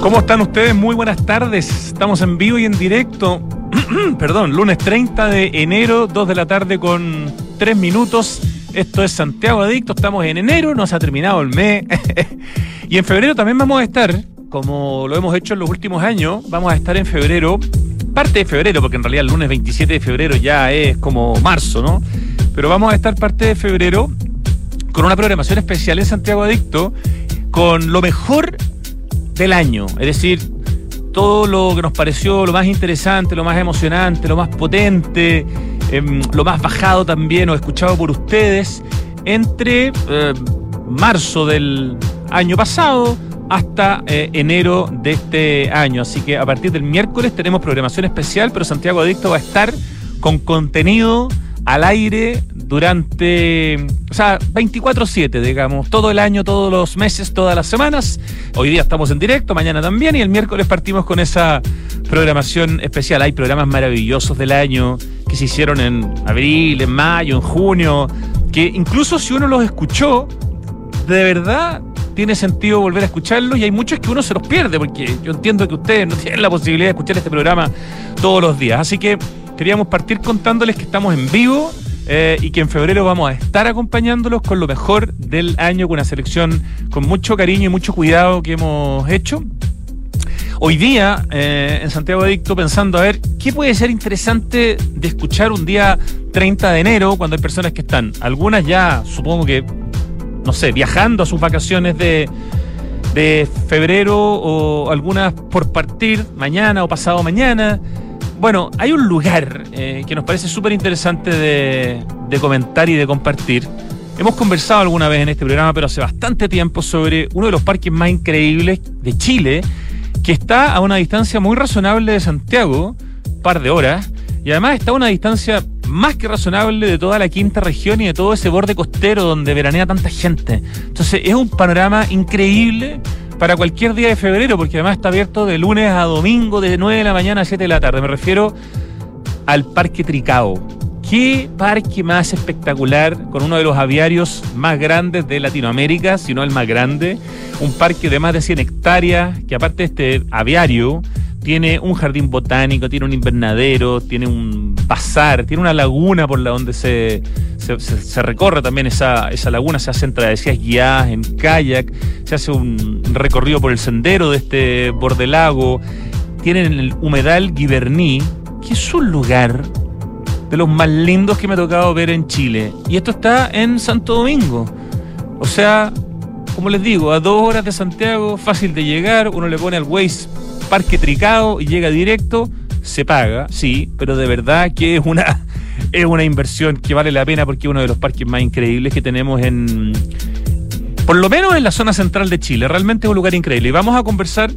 ¿Cómo están ustedes? Muy buenas tardes. Estamos en vivo y en directo. Perdón, lunes 30 de enero, 2 de la tarde con 3 minutos. Esto es Santiago Adicto. Estamos en enero, no se ha terminado el mes. y en febrero también vamos a estar, como lo hemos hecho en los últimos años, vamos a estar en febrero, parte de febrero, porque en realidad el lunes 27 de febrero ya es como marzo, ¿no? Pero vamos a estar parte de febrero con una programación especial en Santiago Adicto con lo mejor del año. Es decir, todo lo que nos pareció lo más interesante, lo más emocionante, lo más potente, em, lo más bajado también o escuchado por ustedes entre eh, marzo del año pasado hasta eh, enero de este año. Así que a partir del miércoles tenemos programación especial, pero Santiago Adicto va a estar con contenido al aire durante, o sea, 24/7, digamos, todo el año, todos los meses, todas las semanas. Hoy día estamos en directo, mañana también, y el miércoles partimos con esa programación especial. Hay programas maravillosos del año que se hicieron en abril, en mayo, en junio, que incluso si uno los escuchó, de verdad tiene sentido volver a escucharlos y hay muchos que uno se los pierde, porque yo entiendo que ustedes no tienen la posibilidad de escuchar este programa todos los días. Así que queríamos partir contándoles que estamos en vivo eh, y que en febrero vamos a estar acompañándolos con lo mejor del año, con una selección con mucho cariño y mucho cuidado que hemos hecho. Hoy día, eh, en Santiago Adicto, pensando a ver qué puede ser interesante de escuchar un día 30 de enero, cuando hay personas que están, algunas ya, supongo que, no sé, viajando a sus vacaciones de, de febrero o algunas por partir mañana o pasado mañana. Bueno, hay un lugar eh, que nos parece súper interesante de, comentar y de compartir. Hemos conversado alguna vez en este programa, pero hace bastante tiempo, sobre uno de los parques más increíbles de Chile, que está a una distancia muy razonable de Santiago, par de horas, y además está a una distancia más que razonable de toda la quinta región y de todo ese borde costero donde veranea tanta gente. Entonces es un panorama increíble para cualquier día de febrero, porque además está abierto de lunes a domingo, de 9 de la mañana a 7 de la tarde. Me refiero al Parque Tricao. ¿Qué parque más espectacular con uno de los aviarios más grandes de Latinoamérica, si no el más grande? Un parque de más de 100 hectáreas, que aparte de este aviario, tiene un jardín botánico, tiene un invernadero, tiene un bazar, tiene una laguna por la donde se, se, recorre también esa, esa, laguna, se hacen travesías guiadas en kayak, se hace un recorrido por el sendero de este borde lago, tienen el humedal Giverní, que es un lugar de los más lindos que me ha tocado ver en Chile. Y esto está en Santo Domingo. O sea, como les digo, a dos horas de Santiago, fácil de llegar, uno le pone al Waze Parque Tricado y llega directo, se paga, sí, pero de verdad que es una, es una inversión que vale la pena porque es uno de los parques más increíbles que tenemos en, por lo menos en la zona central de Chile. Realmente es un lugar increíble. Y vamos a conversar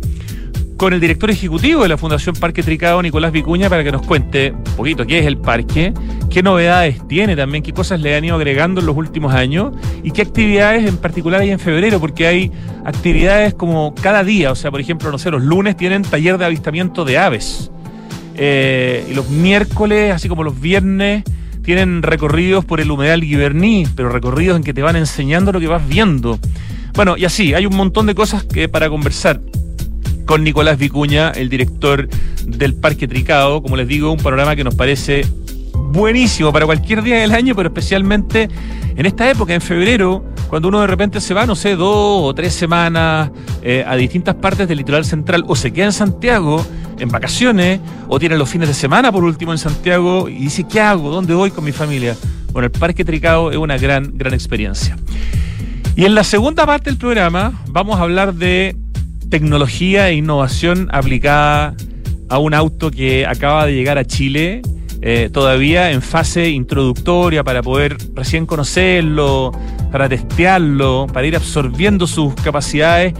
con el director ejecutivo de la Fundación Parque Tricado, Nicolás Vicuña, para que nos cuente un poquito qué es el parque, qué novedades tiene también, qué cosas le han ido agregando en los últimos años y qué actividades en particular hay en febrero, porque hay actividades como cada día, o sea, por ejemplo, no sé, los lunes tienen taller de avistamiento de aves. Eh, y los miércoles, así como los viernes, tienen recorridos por el humedal Giverní, pero recorridos en que te van enseñando lo que vas viendo. Bueno, y así, hay un montón de cosas que para conversar con Nicolás Vicuña, el director del Parque Tricado. Como les digo, un panorama que nos parece buenísimo para cualquier día del año, pero especialmente en esta época, en febrero, cuando uno de repente se va, no sé, dos o tres semanas eh, a distintas partes del litoral central, o se queda en Santiago en vacaciones, o tiene los fines de semana por último en Santiago, y dice, ¿qué hago? ¿Dónde voy con mi familia? Bueno, el Parque Tricado es una gran, gran experiencia. Y en la segunda parte del programa vamos a hablar de tecnología e innovación aplicada a un auto que acaba de llegar a Chile, eh, todavía en fase introductoria para poder recién conocerlo, para testearlo, para ir absorbiendo sus capacidades,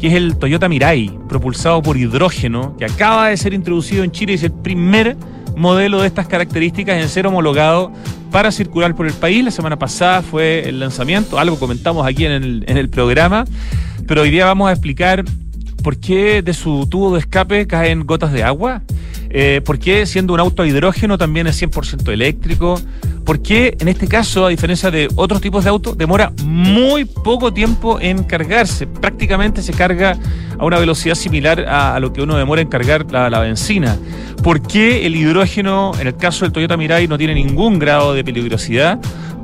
que es el Toyota Mirai, propulsado por hidrógeno, que acaba de ser introducido en Chile y es el primer modelo de estas características en ser homologado para circular por el país. La semana pasada fue el lanzamiento, algo comentamos aquí en el, en el programa, pero hoy día vamos a explicar por qué de su tubo de escape caen gotas de agua. Eh, ¿Por qué siendo un auto a hidrógeno también es 100% eléctrico? ¿Por qué en este caso, a diferencia de otros tipos de autos, demora muy poco tiempo en cargarse? Prácticamente se carga a una velocidad similar a, lo que uno demora en cargar la, la, benzina. ¿Por qué el hidrógeno, en el caso del Toyota Mirai, no tiene ningún grado de peligrosidad?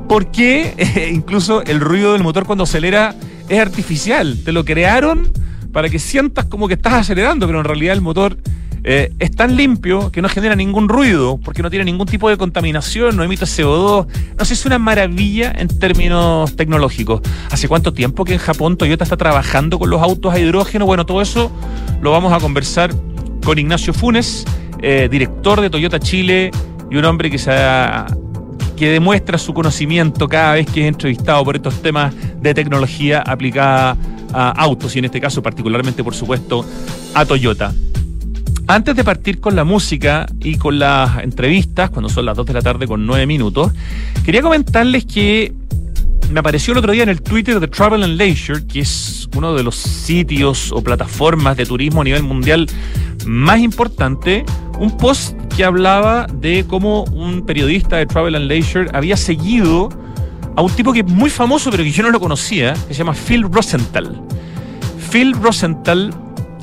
¿Por qué incluso el ruido del motor cuando acelera es artificial? Te lo crearon para que sientas como que estás acelerando, pero en realidad el motor eh, es tan limpio que no genera ningún ruido, porque no tiene ningún tipo de contaminación, no emite CO2. No sé, es una maravilla en términos tecnológicos. ¿Hace cuánto tiempo que en Japón Toyota está trabajando con los autos a hidrógeno? Bueno, todo eso lo vamos a conversar con Ignacio Funes, eh, director de Toyota Chile y un hombre que se que demuestra su conocimiento cada vez que es entrevistado por estos temas de tecnología aplicada a autos y en este caso particularmente, por supuesto, a Toyota. Antes de partir con la música y con las entrevistas, cuando son las 2 de la tarde con 9 minutos, quería comentarles que me apareció el otro día en el Twitter de Travel and Leisure, que es uno de los sitios o plataformas de turismo a nivel mundial más importante, un post que hablaba de cómo un periodista de Travel and Leisure había seguido a un tipo que es muy famoso, pero que yo no lo conocía, que se llama Phil Rosenthal. Phil Rosenthal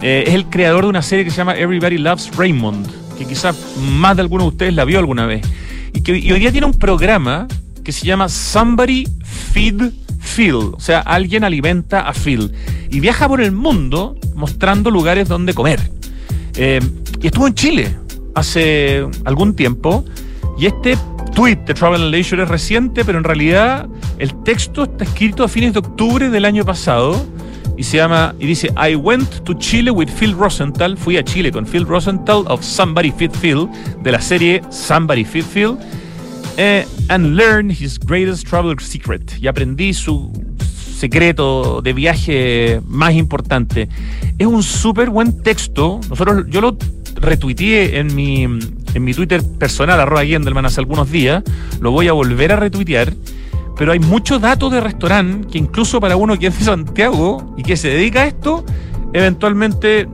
eh, es el creador de una serie que se llama Everybody Loves Raymond, que quizás más de alguno de ustedes la vio alguna vez. Y que hoy día tiene un programa que se llama Somebody Feed Phil, o sea, alguien alimenta a Phil. Y viaja por el mundo mostrando lugares donde comer. Eh, y estuvo en Chile hace algún tiempo. Y este tweet de Travel and Leisure es reciente, pero en realidad el texto está escrito a fines de octubre del año pasado y se llama y dice I went to Chile with Phil Rosenthal, fui a Chile con Phil Rosenthal of Somebody Fit Phil de la serie Somebody Fit Phil eh, and learned his greatest travel secret y aprendí su secreto de viaje más importante. Es un súper buen texto. Nosotros yo lo retuiteé en mi en mi Twitter personal arroba Gendelman hace algunos días. Lo voy a volver a retuitear pero hay muchos datos de restaurante que incluso para uno que es de Santiago y que se dedica a esto, eventualmente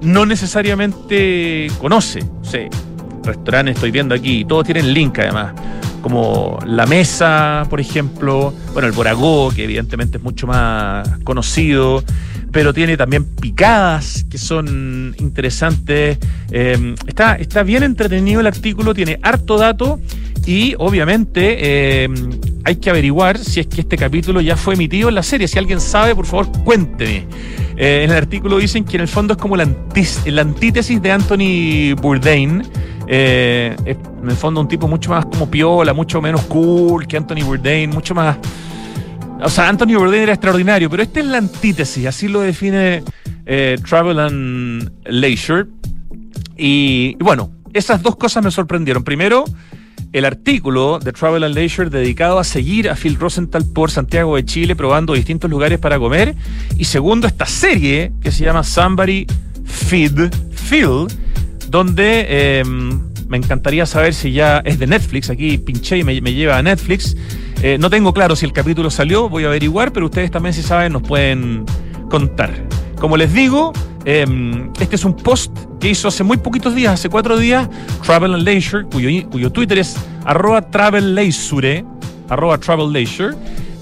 no necesariamente conoce. O sea, restaurantes estoy viendo aquí, todos tienen link además, como La Mesa, por ejemplo, bueno, el Boragó, que evidentemente es mucho más conocido, pero tiene también picadas que son interesantes. Eh, está, está bien entretenido el artículo, tiene harto dato y obviamente eh, hay que averiguar si es que este capítulo ya fue emitido en la serie. Si alguien sabe, por favor, cuénteme. Eh, en el artículo dicen que en el fondo es como la, antítesis de Anthony Bourdain. Eh, en el fondo un tipo mucho más como piola, mucho menos cool que Anthony Bourdain, mucho más... O sea, Anthony Bourdain era extraordinario, pero esta es la antítesis, así lo define Travel and Leisure. y bueno, esas dos cosas me sorprendieron. Primero, el artículo de Travel and Leisure dedicado a seguir a Phil Rosenthal por Santiago de Chile probando distintos lugares para comer. Y segundo, esta serie que se llama Somebody Feed Phil, donde em, me encantaría saber si ya es de Netflix. Aquí pinché y me, lleva a Netflix. Eh, no tengo claro si el capítulo salió, voy a averiguar, pero ustedes también si saben nos pueden contar. Como les digo, em, este es un post que hizo hace muy poquitos días, hace cuatro días, Travel and Leisure, cuyo, Twitter es arroba travel leisure, arroba travel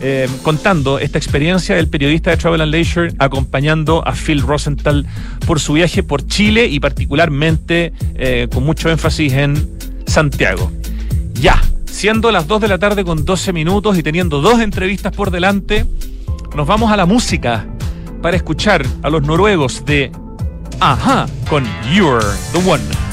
em, contando esta experiencia del periodista de Travel and Leisure acompañando a Phil Rosenthal por su viaje por Chile y particularmente eh, con mucho énfasis en Santiago. Ya, siendo las 2 de la tarde con 12 minutos y teniendo dos entrevistas por delante, nos vamos a la música para escuchar a los noruegos de Ajá con You're the One.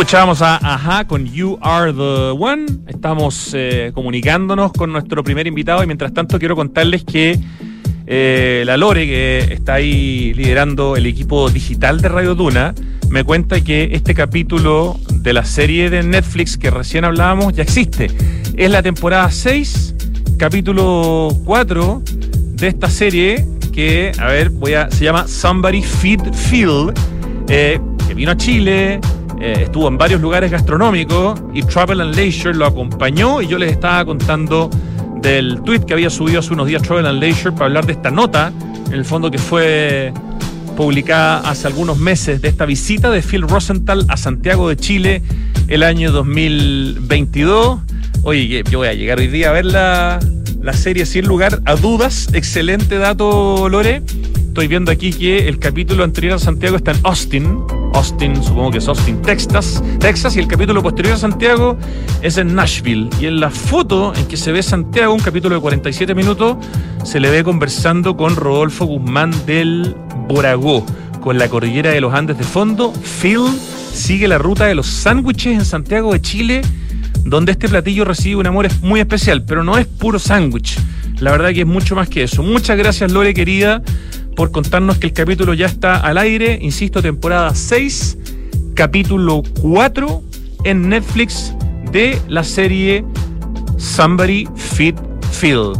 Escuchábamos a Aja con You Are the One. Estamos eh, comunicándonos con nuestro primer invitado y mientras tanto quiero contarles que eh, la Lore, que está ahí liderando el equipo digital de Radio Duna, me cuenta que este capítulo de la serie de Netflix que recién hablábamos ya existe. Es la temporada 6, capítulo 4 de esta serie que, a ver, voy a, se llama Somebody Feed Field, eh, que vino a Chile, eh, estuvo en varios lugares gastronómicos y Travel and Leisure lo acompañó y yo les estaba contando del tweet que había subido hace unos días Travel and Leisure para hablar de esta nota, en el fondo que fue publicada hace algunos meses de esta visita de Phil Rosenthal a Santiago de Chile el año 2022. Oye, yo voy a llegar hoy día a ver la, la serie sin lugar a dudas. Excelente dato, Lore. Estoy viendo aquí que el capítulo anterior a Santiago está en Austin. Austin, supongo que es Austin, Texas. Texas y el capítulo posterior a Santiago es en Nashville. Y en la foto en que se ve Santiago, un capítulo de 47 minutos, se le ve conversando con Rodolfo Guzmán del Boragó, con la cordillera de los Andes de fondo. Phil sigue la ruta de los sándwiches en Santiago de Chile, donde este platillo recibe un amor muy especial, pero no es puro sándwich. La verdad que es mucho más que eso. Muchas gracias, Lore, querida por contarnos que el capítulo ya está al aire. Insisto, temporada 6, capítulo 4 en Netflix de la serie Somebody Fit Phil.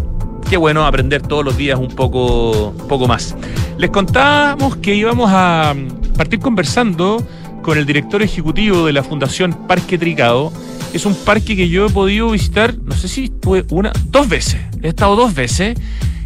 Qué bueno aprender todos los días un poco, poco más. Les contábamos que íbamos a partir conversando con el director ejecutivo de la Fundación Parque Tricado. Es un parque que yo he podido visitar, no sé si fue una, dos veces. He estado dos veces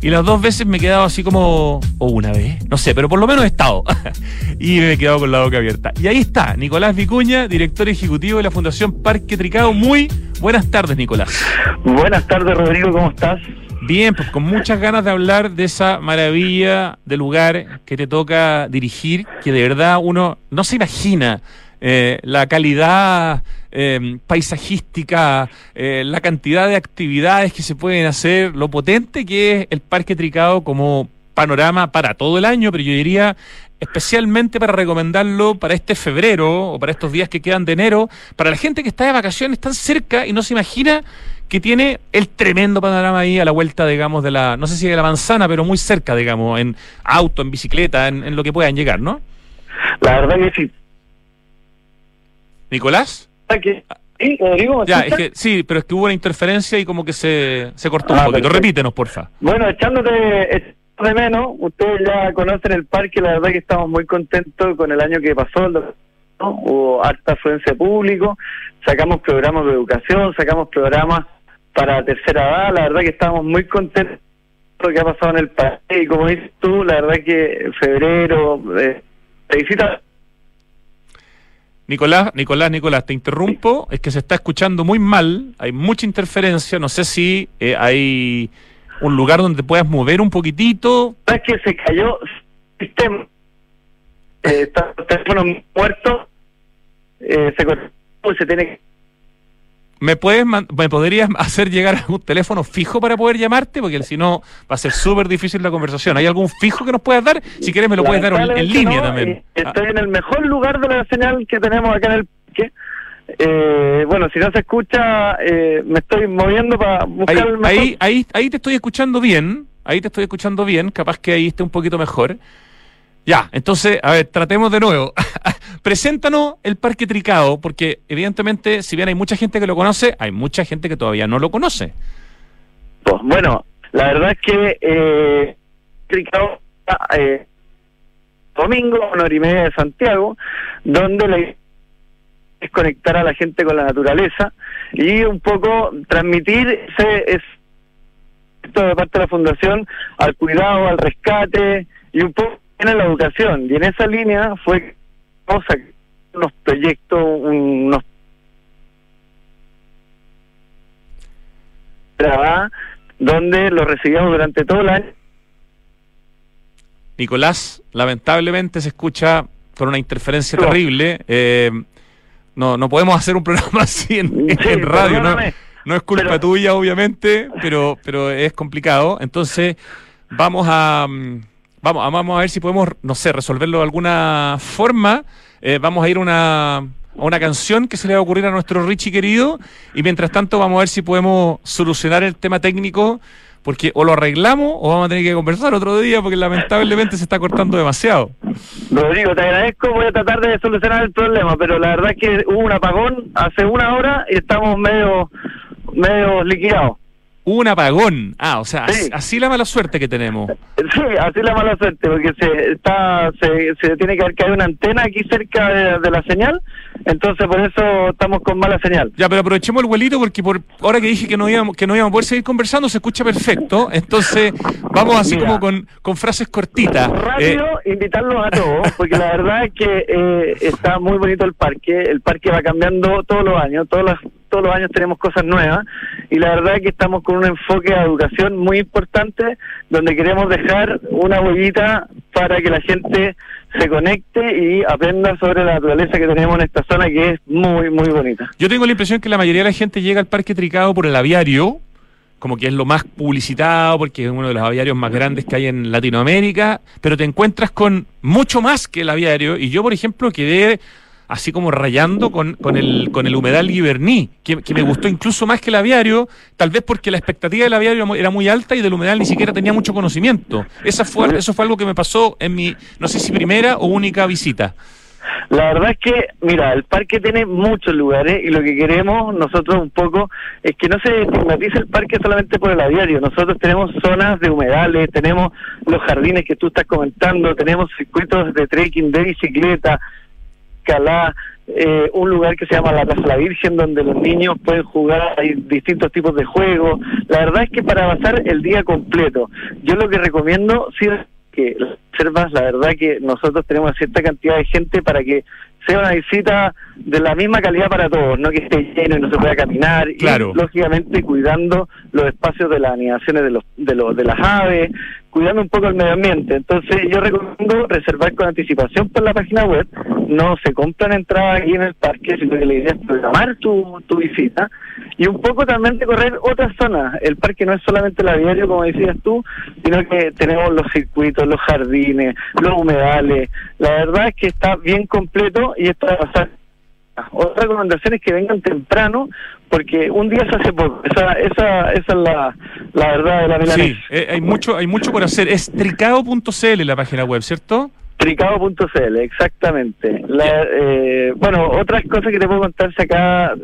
y las dos veces me he quedado así como, o una vez, no sé, pero por lo menos he estado. y me he quedado con la boca abierta. Y ahí está, Nicolás Vicuña, director ejecutivo de la Fundación Parque Tricado. Muy buenas tardes, Nicolás. Buenas tardes, Rodrigo, ¿cómo estás? Bien, pues con muchas ganas de hablar de esa maravilla de lugar que te toca dirigir, que de verdad uno no se imagina eh, la calidad eh, paisajística, eh, la cantidad de actividades que se pueden hacer, lo potente que es el Parque Tricado como panorama para todo el año, pero yo diría especialmente para recomendarlo para este febrero o para estos días que quedan de enero, para la gente que está de vacaciones tan cerca y no se imagina que tiene el tremendo panorama ahí a la vuelta, digamos, de la, no sé si de la manzana, pero muy cerca, digamos, en auto, en bicicleta, en, en lo que puedan llegar, ¿no? La verdad que sí, ¿Nicolás? Sí, Rodrigo, ya, es que, sí, pero es que hubo una interferencia y como que se, se cortó un Ah, poquito. perfecto. Repítenos, porfa. Bueno, echándote de menos, ustedes ya conocen el parque, la verdad que estamos muy contentos con el año que pasó, ¿no? hubo harta afluencia de público, sacamos programas de educación, sacamos programas para tercera edad, la verdad que estamos muy contentos con lo que ha pasado en el parque y como dices tú, la verdad que febrero, eh, se visita Nicolás, Nicolás, Nicolás, te interrumpo. Es que se está escuchando muy mal, hay mucha interferencia. No sé si eh, hay un lugar donde puedas mover un poquitito. es que se cayó el sistema. Eh, está muerto, eh, se cortó y se tiene que ¿Me, puedes, ¿Me podrías hacer llegar algún teléfono fijo para poder llamarte? Porque si no, va a ser súper difícil la conversación. ¿Hay algún fijo que nos puedas dar? Si quieres, me lo puedes dar en- línea no, también. y Estoy en el mejor lugar de la señal que tenemos acá en el parque. Eh, bueno, si no se escucha, eh, me estoy moviendo para buscar Ahí, el mejor. ahí, ahí, ahí te estoy escuchando bien. Ahí te estoy escuchando bien. Capaz que ahí esté un poquito mejor. Ya, entonces, a ver, tratemos de nuevo. Preséntanos el Parque Tricado, porque evidentemente, si bien hay mucha gente que lo conoce, hay mucha gente que todavía no lo conoce. Pues, Bueno, la verdad es que eh, Tricao, eh, domingo, una hora y media de Santiago, donde la idea es conectar a la gente con la naturaleza y un poco transmitir ese, ese de parte de la fundación al cuidado, al rescate y un poco en la educación. Y en esa línea fue que vamos a unos proyectos, unos donde lo recibíamos durante todo el año. Nicolás, lamentablemente se escucha con una interferencia No. terrible. Eh, no, no podemos hacer un programa así en, Sí, en radio, ¿no? No es culpa Pero- tuya, obviamente, pero, pero es complicado. Entonces, vamos a, mm, vamos, a- vamos a ver si podemos, no sé, resolverlo de alguna forma. Eh, vamos a ir una, a una canción que se le va a ocurrir a nuestro Richie querido. Y mientras tanto vamos a ver si podemos solucionar el tema técnico porque o lo arreglamos o vamos a tener que conversar otro día porque lamentablemente se está cortando demasiado. Rodrigo, te agradezco, voy a tratar de solucionar el problema, pero la verdad es que hubo un apagón hace una hora y estamos medio, medio liquidados. Un apagón. Ah, o sea, así la mala suerte que tenemos. Sí, así la mala suerte, porque se está se, se tiene que haber caído una antena aquí cerca de, la señal, entonces por eso estamos con mala señal. Ya, pero aprovechemos el vuelito porque por ahora que dije que no íbamos que no íbamos a poder seguir conversando se escucha perfecto, entonces vamos así como con, con frases cortitas. Rápido, eh, invitarlos a todos, porque la verdad es que eh, está muy bonito el parque, el parque va cambiando todos los años, todos los todos los años tenemos cosas nuevas y la verdad es que estamos con un enfoque de educación muy importante donde queremos dejar una huellita para que la gente se conecte y aprenda sobre la naturaleza que tenemos en esta zona que es muy, muy bonita. Yo tengo la impresión que la mayoría de la gente llega al Parque Tricado por el aviario, como que es lo más publicitado porque es uno de los aviarios más grandes que hay en Latinoamérica, pero te encuentras con mucho más que el aviario y yo, por ejemplo, quedé así como rayando con, con, el, con el humedal Giverny, que, me gustó incluso más que el aviario, tal vez porque la expectativa del aviario era muy alta y del humedal ni siquiera tenía mucho conocimiento. Esa fue, eso fue algo que me pasó en mi, no sé si primera o única visita. La verdad es que, mira, el parque tiene muchos lugares y lo que queremos nosotros un poco es que no se estigmatice el parque solamente por el aviario. Nosotros tenemos zonas de humedales, tenemos los jardines que tú estás comentando, tenemos circuitos de trekking, de bicicleta, Calá, eh, un lugar que se llama la Plaza La Virgen, donde los niños pueden jugar, hay distintos tipos de juegos. La verdad es que para pasar el día completo, yo lo que recomiendo, sí, que observas, la verdad que nosotros tenemos cierta cantidad de gente para que sea una visita de la misma calidad para todos, no que esté lleno y no se pueda caminar, y lógicamente cuidando los espacios de las anidaciones de, los, de, los, de las aves, cuidando un poco el medio ambiente. Entonces yo recomiendo reservar con anticipación por la página web, no se compran entradas aquí en el parque, sino que la idea es programar tu, tu visita y un poco también recorrer otras zonas. El parque no es solamente el aviario, como decías tú, sino que tenemos los circuitos, los jardines, los humedales. La verdad es que está bien completo y esto va a pasar otra recomendación es que vengan temprano, porque un día se hace poco. Esa, esa, esa es la, la verdad de la milanesa. Sí, eh, hay mucho, hay mucho por hacer. Es tricado.cl la página web, ¿cierto? Tricado.cl, exactamente. La, eh, bueno, otras cosas que te puedo contarse acá,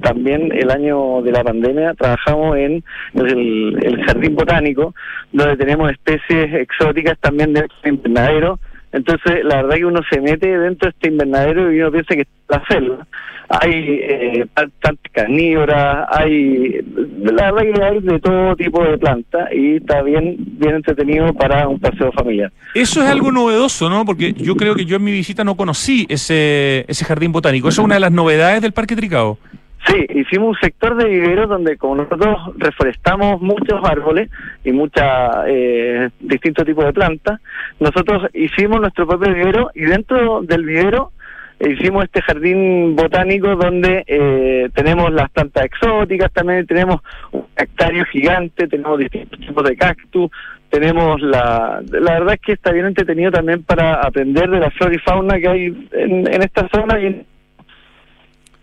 también el año de la pandemia trabajamos en el, el, jardín botánico, donde tenemos especies exóticas también de invernadero entonces, la verdad que uno se mete dentro de este invernadero y uno piensa que es la selva. Hay eh, tantas carnívoras, hay, la verdad que hay de todo tipo de plantas y está bien, bien entretenido para un paseo familiar. Eso es algo novedoso, ¿no? Porque yo creo que yo en mi visita no conocí ese, ese jardín botánico. Eso es una de las novedades del Parque Tricao. Sí, hicimos un sector de viveros donde como nosotros reforestamos muchos árboles y muchos eh, distintos tipos de plantas, nosotros hicimos nuestro propio vivero y dentro del vivero hicimos este jardín botánico donde eh, tenemos las plantas exóticas, también tenemos un hectario gigante, tenemos distintos tipos de cactus, tenemos la... La verdad es que está bien entretenido también para aprender de la flora y fauna que hay en, en esta zona y en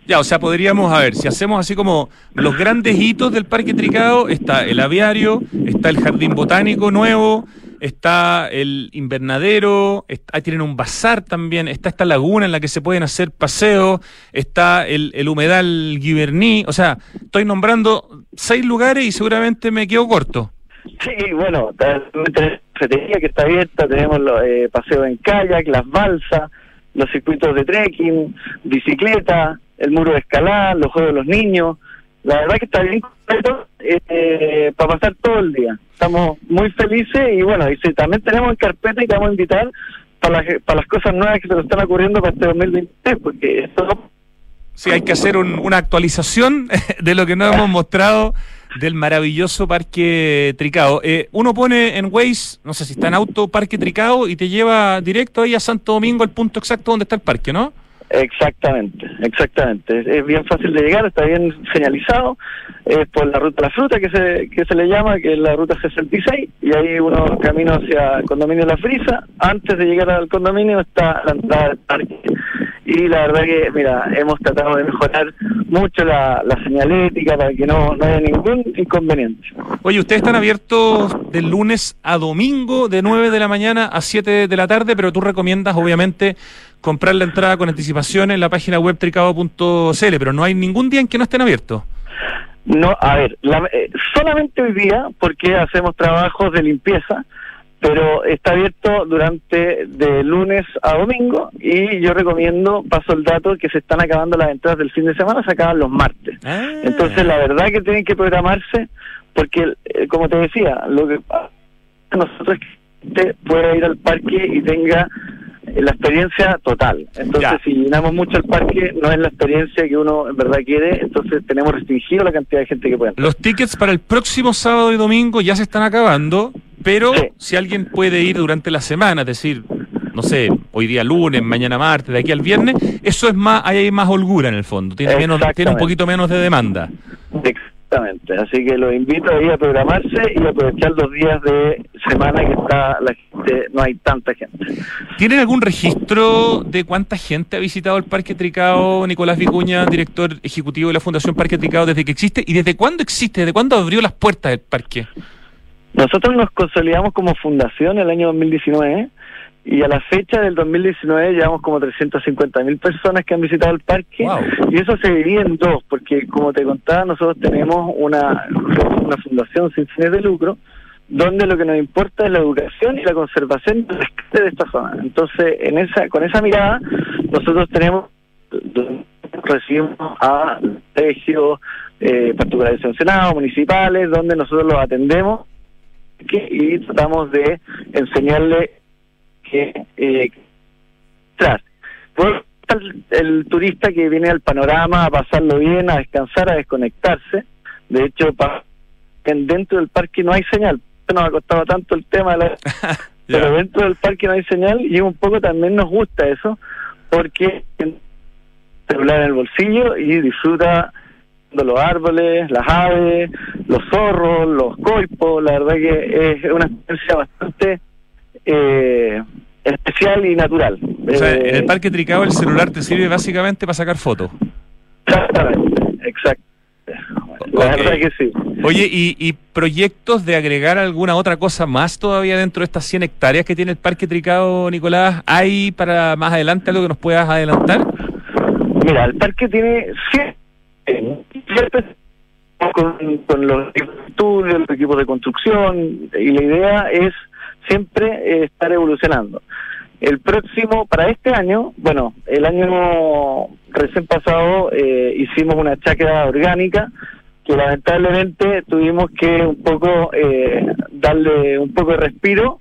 ya, o sea, podríamos, a ver, si hacemos así como los grandes hitos del Parque Tricado, está el aviario, está el jardín botánico nuevo, está el invernadero, está, tienen un bazar también, está esta laguna en la que se pueden hacer paseos, está el, el humedal Giverny, o sea, estoy nombrando seis lugares y seguramente me quedo corto. Sí, bueno, tenemos que está abierta, tenemos los eh, paseos en kayak, las balsas, los circuitos de trekking, bicicleta, el muro de escalada, los juegos de los niños. La verdad que está bien completo eh, para pasar todo el día. Estamos muy felices y bueno, y también tenemos en carpeta y te vamos a invitar para las, para las cosas nuevas que se nos están ocurriendo para este 2023, porque esto... Sí, hay que hacer una actualización de lo que nos hemos mostrado del maravilloso Parque Tricao. Eh, uno pone en Waze, no sé si está en auto, Parque Tricao, y te lleva directo ahí a Santo Domingo, el punto exacto donde está el parque, ¿no? Exactamente, exactamente. Es bien fácil de llegar, está bien señalizado. Es por la ruta la fruta que se, que se le llama, que es la ruta 66, y ahí uno camina hacia el condominio la Frisa. Antes de llegar al condominio está la entrada del parque. Y la verdad que, mira, hemos tratado de mejorar mucho la, señalética para que no, no haya ningún inconveniente. Oye, ustedes están abiertos de lunes a domingo de 9 de la mañana a 7 de la tarde, pero tú recomiendas obviamente comprar la entrada con anticipación en la página web tricado.cl, pero no hay ningún día en que no estén abiertos. No, a ver, eh, solamente hoy día, porque hacemos trabajos de limpieza, pero está abierto durante de lunes a domingo y yo recomiendo, paso el dato, que se están acabando las entradas del fin de semana, se acaban los martes. Ah. Entonces, la verdad que tienen que programarse, porque, eh, como te decía, lo que nosotros es que pueda ir al parque y tenga la experiencia total. Entonces, si llenamos mucho el parque, no es la experiencia que uno en verdad quiere, entonces tenemos restringido la cantidad de gente que puede Los tickets para el próximo sábado y domingo ya se están acabando, pero si alguien puede ir durante la semana, es decir, no sé, hoy día lunes, mañana martes, de aquí al viernes, eso es más, hay más holgura en el fondo, tiene, menos, tiene un poquito menos de demanda. Exactamente, así que los invito ahí a programarse y aprovechar los días de semana que está la gente, no hay tanta gente. ¿Tienen algún registro de cuánta gente ha visitado el Parque Tricao, Nicolás Vicuña, director ejecutivo de la Fundación Parque Tricao, desde que existe y desde cuándo existe, desde cuándo abrió las puertas del parque? Nosotros nos consolidamos como fundación el año 2019 y a la fecha del 2019 llevamos como 350 mil personas que han visitado el parque y eso se divide en dos, porque como te contaba, nosotros tenemos una, una fundación sin fines de lucro donde lo que nos importa es la educación y la conservación de esta zona. Entonces, en esa con esa mirada, nosotros tenemos recibimos a colegios eh, particulares sancionados, municipales, donde nosotros los atendemos y tratamos de enseñarle que eh, tras el, turista que viene al panorama a pasarlo bien, a descansar, a desconectarse. De hecho, dentro del parque no hay señal. No ha costado tanto el tema, pero dentro del parque no hay señal y un poco también nos gusta eso porque celular en el bolsillo y disfruta los árboles, las aves, los zorros, los coipos. La verdad que es una experiencia bastante eh, especial y natural. O sea, en el eh, Parque Tricao el celular te sirve básicamente para sacar fotos. Exactamente, exacto. La verdad que sí. Oye, ¿y, ¿y, proyectos de agregar alguna otra cosa más todavía dentro de estas 100 hectáreas que tiene el Parque Tricao, Nicolás? ¿Hay para más adelante algo que nos puedas adelantar? Mira, el parque tiene 100 con, con los estudios, los equipos de construcción, y la idea es siempre eh, estar evolucionando. El próximo, para este año, bueno, el año recién pasado eh, hicimos una chacra orgánica que lamentablemente tuvimos que un poco eh, darle un poco de respiro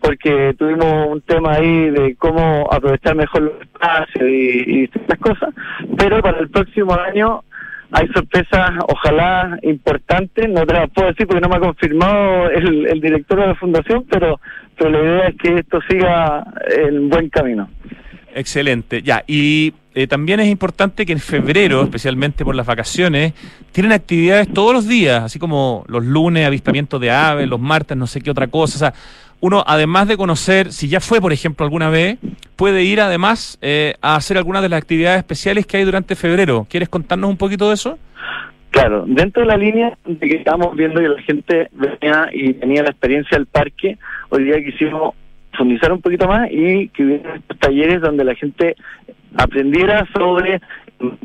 porque tuvimos un tema ahí de cómo aprovechar mejor los espacios y, y estas cosas, pero para el próximo año hay sorpresas, ojalá importantes, no te las puedo decir porque no me ha confirmado el, director de la fundación, pero, pero la idea es que esto siga en buen camino. Excelente, ya, y eh, también es importante que en febrero, especialmente por las vacaciones, tienen actividades todos los días, así como los lunes, avistamiento de aves, los martes, no sé qué otra cosa, o sea, uno, además de conocer, si ya fue, por ejemplo, alguna vez, puede ir además eh, a hacer algunas de las actividades especiales que hay durante febrero. ¿Quieres contarnos un poquito de eso? Claro, dentro de la línea de que estamos viendo que la gente venía y tenía la experiencia del parque, hoy día quisimos profundizar un poquito más y que hubiera estos talleres donde la gente aprendiera sobre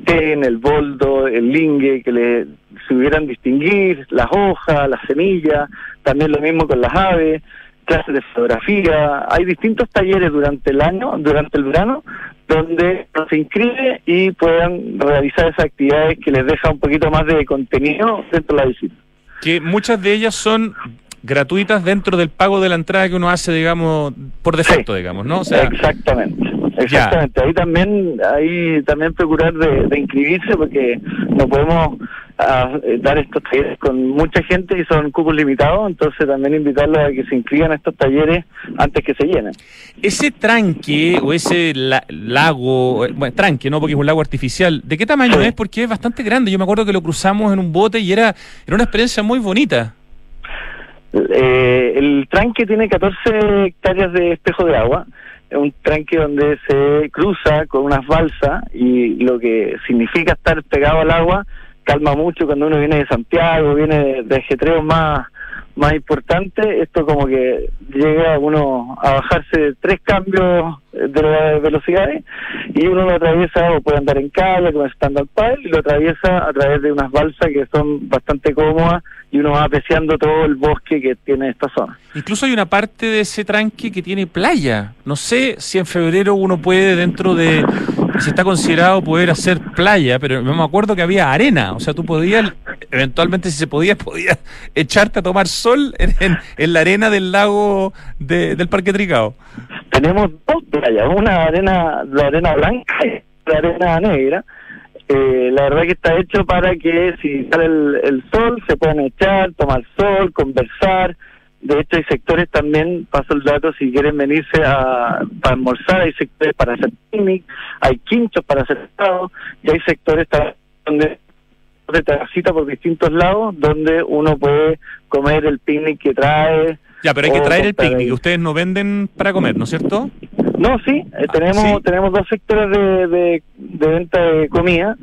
en el boldo, el lingue, que le supieran distinguir las hojas, las semillas, también lo mismo con las aves, clases de fotografía, hay distintos talleres durante el año, durante el verano, donde se inscribe y puedan realizar esas actividades que les deja un poquito más de contenido dentro de la visita. Que muchas de ellas son gratuitas dentro del pago de la entrada que uno hace, digamos, por defecto, digamos, ¿no? exactamente. Exactamente, ahí también, ahí también procurar de, inscribirse porque no podemos ah, eh, dar estos talleres con mucha gente y son cupos limitados, entonces también invitarlos a que se inscriban a estos talleres antes que se llenen. Ese tranque o ese lago, eh, bueno, tranque, ¿no? Porque es un lago artificial, ¿de qué tamaño es? Porque es bastante grande, yo me acuerdo que lo cruzamos en un bote y era, era una experiencia muy bonita. Eh, el tranque tiene 14 hectáreas de espejo de agua un tranque donde se cruza con unas balsas y lo que significa estar pegado al agua calma mucho cuando uno viene de Santiago, viene de, de más más importante, esto como que llega uno a bajarse tres cambios de velocidades y uno lo atraviesa o puede andar en calle como stand-up y lo atraviesa a través de unas balsas que son bastante cómodas y uno va apreciando todo el bosque que tiene esta zona. Incluso hay una parte de ese tranque que tiene playa. No sé si en febrero uno puede dentro de si está considerado poder hacer playa, pero me acuerdo que había arena, o sea, tú podías, eventualmente si se podía, podías echarte a tomar sol en, en la arena del lago del Parque Tricao. Tenemos dos playas, una arena, la arena blanca y la arena negra. Eh, la verdad que está hecho para que si sale el, el sol se puedan echar, tomar sol, conversar, de hecho, hay sectores también, paso el dato, si quieren venirse a, para almorzar, hay sectores para hacer picnic, hay quinchos para hacer asado, y hay sectores donde de terracita por distintos lados, donde uno puede comer el picnic que trae. Ya, pero hay que traer el picnic. Ustedes no venden para comer, ¿no es cierto? No, sí, eh, tenemos tenemos dos sectores de, de, venta de comida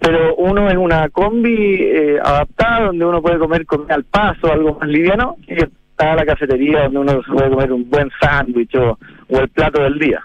pero uno es una combi eh, adaptada donde uno puede comer comida al paso, algo más liviano, y está la cafetería donde uno se puede comer un buen sándwich o, el plato del día.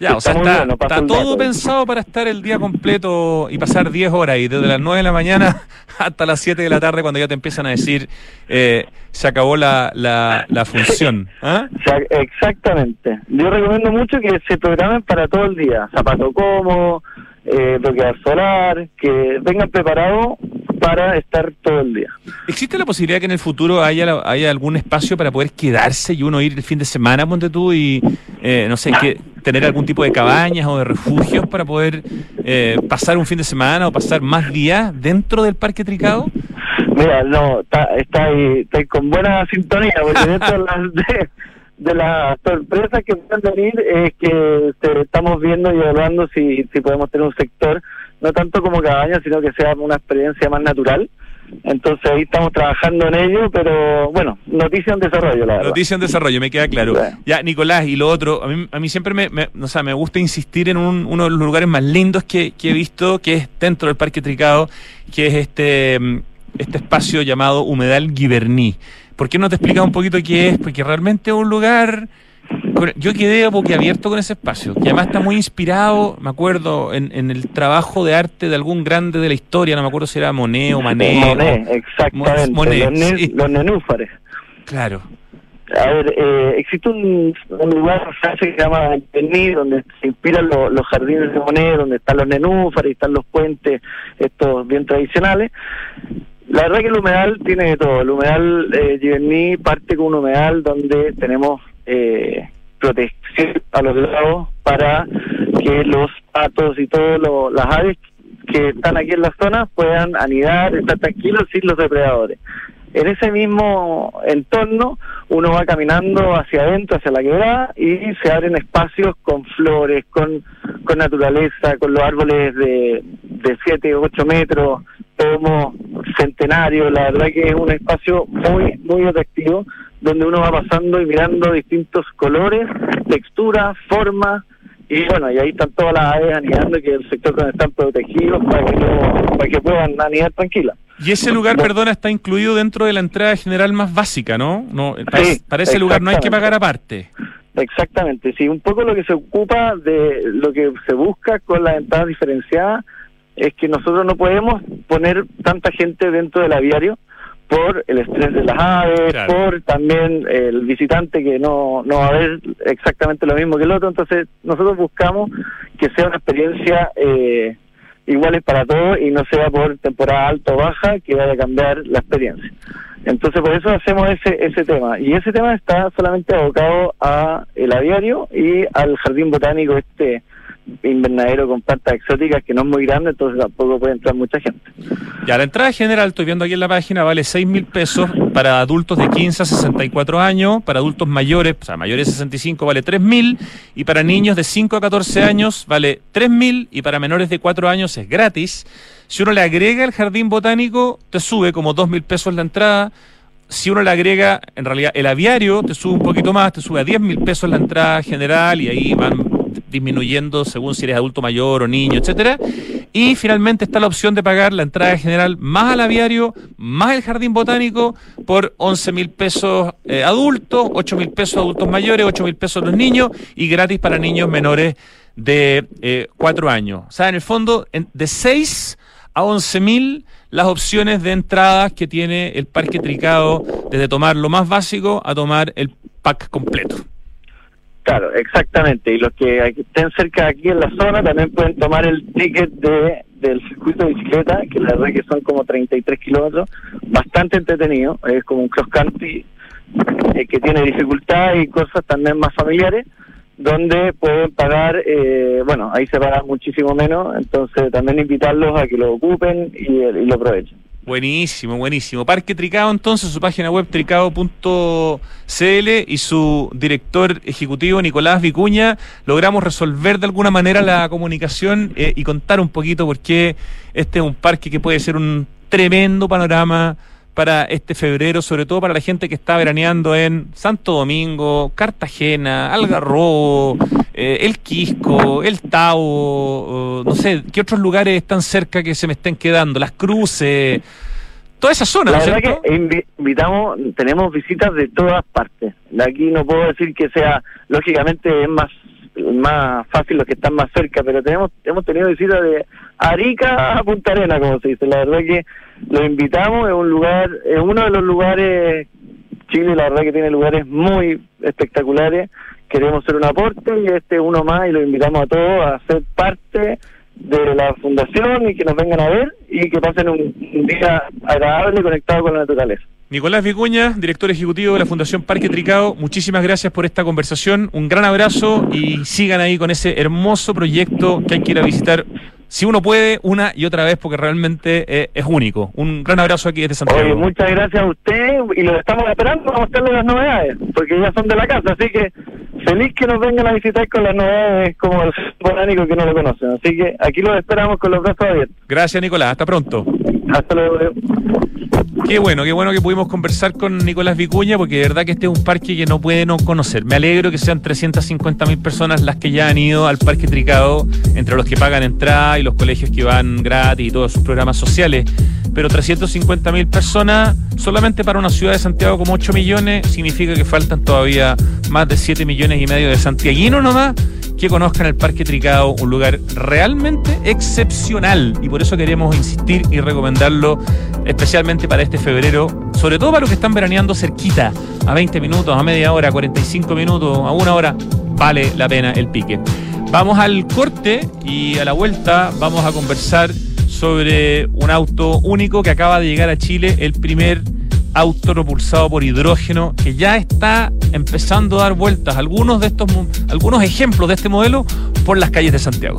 Ya, o sea, está, todo pensado para estar el día completo y pasar 10 horas y desde las 9 de la mañana hasta las 7 de la tarde cuando ya te empiezan a decir eh, se acabó la, la, la función. ¿ah? Exactamente. Yo recomiendo mucho que se programen para todo el día. Zapato cómodo, eh, bloqueador solar, que vengan preparados para estar todo el día. ¿Existe la posibilidad que en el futuro haya, haya algún espacio para poder quedarse y uno ir el fin de semana, ponte tú, y eh, no sé, que, tener algún tipo de cabañas o de refugios para poder eh, pasar un fin de semana o pasar más días dentro del Parque Tricado? Mira, no, está, está, ahí, con buena sintonía, porque dentro de, de las sorpresas que pueden venir es que este, estamos viendo y evaluando si, si podemos tener un sector, no tanto como cabaña, sino que sea una experiencia más natural. Entonces ahí estamos trabajando en ello, pero bueno, noticia en desarrollo, la verdad. Noticia en desarrollo, me queda claro. Ya, Nicolás, y lo otro, a mí, a mí siempre me, me, o sea, me gusta insistir en uno de los lugares más lindos que, que he visto, que es dentro del Parque Tricado, que es este, este espacio llamado Humedal Giverní. ¿Por qué no te explicas un poquito qué es? Porque realmente es un lugar... Yo quedé abierto con ese espacio, que además está muy inspirado, me acuerdo, en, en, el trabajo de arte de algún grande de la historia, no me acuerdo si era Monet o Manet. Monet, exactamente. Monet, los, nenúfares. Claro. A ver, eh, existe un, lugar que se llama donde se inspiran los jardines de Monet, donde están los nenúfares, están los puentes, estos bien tradicionales. La verdad que el humedal tiene de todo. El humedal eh, parte con un humedal donde tenemos eh, protección a los lados para que los patos y todas las aves que están aquí en la zona puedan anidar, estar tranquilos sin los depredadores. En ese mismo entorno uno va caminando hacia adentro, hacia la quebrada y se abren espacios con flores, con, con naturaleza, con los árboles de, de 7 o 8 metros, como centenario, la verdad que es un espacio muy, muy atractivo, donde uno va pasando y mirando distintos colores, texturas, formas, y bueno, y ahí están todas las aves anidando que el sector donde están protegidos para que, para que puedan anidar tranquilas. Y ese lugar, perdona, está incluido dentro de la entrada general más básica, ¿no? no para, ese lugar no hay que pagar aparte. Exactamente, sí, un poco lo que se ocupa de lo que se busca con la entrada diferenciada es que nosotros no podemos poner tanta gente dentro del aviario por el estrés de las aves, por también el visitante que no, no va a ver exactamente lo mismo que el otro, entonces nosotros buscamos que sea una experiencia eh, iguales para todos y no sea por temporada alta o baja que vaya a cambiar la experiencia. Entonces por eso hacemos ese ese tema. Y ese tema está solamente abocado a el aviario y al jardín botánico este invernadero con plantas exóticas que no es muy grande, entonces tampoco puede entrar mucha gente. Ya, la entrada general, estoy viendo aquí en la página, vale 6 mil pesos para adultos de 15 a 64 años, para adultos mayores, o sea, mayores de 65 vale 3 mil, y para niños de 5 a 14 años vale 3 mil, y para menores de 4 años es gratis. Si uno le agrega el jardín botánico, te sube como 2 mil pesos la entrada, si uno le agrega, en realidad el aviario te sube un poquito más, te sube a 10 mil pesos la entrada general y ahí van disminuyendo según si eres adulto mayor o niño, etcétera. Y finalmente está la opción de pagar la entrada general más al aviario, más el jardín botánico por 11 mil pesos eh, adultos, 8 mil pesos adultos mayores, 8 mil pesos los niños y gratis para niños menores de eh, 4 años. O sea, en el fondo, de 6 a 11 mil las opciones de entradas que tiene el Parque Tricado, desde tomar lo más básico a tomar el pack completo. Claro, exactamente. Y los que estén cerca de aquí en la zona también pueden tomar el ticket de del circuito de bicicleta, que la verdad que son como 33 kilómetros, bastante entretenido, es como un cross country eh, que tiene dificultades y cosas también más familiares, donde pueden pagar, eh, bueno, ahí se paga muchísimo menos, entonces también invitarlos a que lo ocupen y, lo aprovechen. Buenísimo, buenísimo. Parque Tricado, entonces, su página web tricado.cl y su director ejecutivo, Nicolás Vicuña, logramos resolver de alguna manera la comunicación eh, y contar un poquito por qué este es un parque que puede ser un tremendo panorama para este febrero, sobre todo para la gente que está veraneando en Santo Domingo, Cartagena, Algarrobo, eh, El Quisco, El Tao, no sé, ¿qué otros lugares están cerca que se me estén quedando? Las Cruces, toda esa zona. La verdad que invitamos, tenemos visitas de todas partes. De aquí no puedo decir que sea, lógicamente es más más fácil los que están más cerca, pero tenemos hemos tenido visitas de Arica a Punta Arena, como se dice. La verdad que lo invitamos, es un lugar, es uno de los lugares, Chile la verdad que tiene lugares muy espectaculares, queremos ser un aporte y este es uno más y lo invitamos a todos a ser parte de la fundación y que nos vengan a ver y que pasen un, día agradable conectado con la naturaleza. Nicolás Vicuña, director ejecutivo de la Fundación Parque Tricao, muchísimas gracias por esta conversación, un gran abrazo y sigan ahí con ese hermoso proyecto que hay que ir a visitar si uno puede, una y otra vez, porque realmente eh, es único. Un gran abrazo aquí desde Santiago. muchas gracias a usted y lo estamos esperando para mostrarle las novedades, porque ya son de la casa, así que feliz que nos vengan a visitar con las novedades como el botánico que no lo conocen. Así que aquí los esperamos con los brazos abiertos. Gracias, Nicolás. Hasta pronto. Hasta luego. Qué bueno, qué bueno que pudimos conversar con Nicolás Vicuña, porque de verdad que este es un parque que no puede no conocer. Me alegro que sean 350 mil personas las que ya han ido al Parque Tricado, entre los que pagan entrada y los colegios que van gratis y todos sus programas sociales. Pero 350 mil personas solamente para una ciudad de Santiago como 8 millones significa que faltan todavía más de 7 millones y medio de santiaguinos nomás que conozcan el Parque Tricado, un lugar realmente excepcional. Y por eso queremos insistir y especialmente para este febrero, sobre todo para los que están veraneando cerquita, a 20 minutos, a media hora, 45 minutos, a una hora, vale la pena el pique. Vamos al corte y a la vuelta vamos a conversar sobre un auto único que acaba de llegar a Chile, el primer auto propulsado por hidrógeno que ya está empezando a dar vueltas algunos de estos algunos ejemplos de este modelo por las calles de Santiago.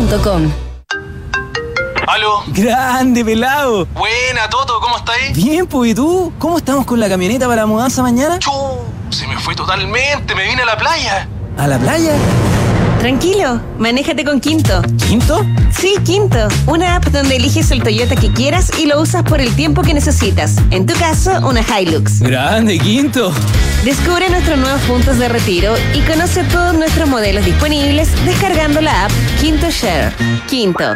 ¿Aló? Grande, pelado. Buena, Toto, ¿cómo estáis? Bien, pues, ¿y tú? ¿Cómo estamos con la camioneta para la mudanza mañana? Chu, se me fue totalmente, me vine a la playa. ¿A la playa? Tranquilo, manéjate con Quinto. ¿Quinto? Sí, Quinto. Una app donde eliges el Toyota que quieras y lo usas por el tiempo que necesitas. En tu caso, una Hilux. Grande, Quinto. Descubre nuestros nuevos puntos de retiro y conoce todos nuestros modelos disponibles descargando la app Quinto Share. Quinto.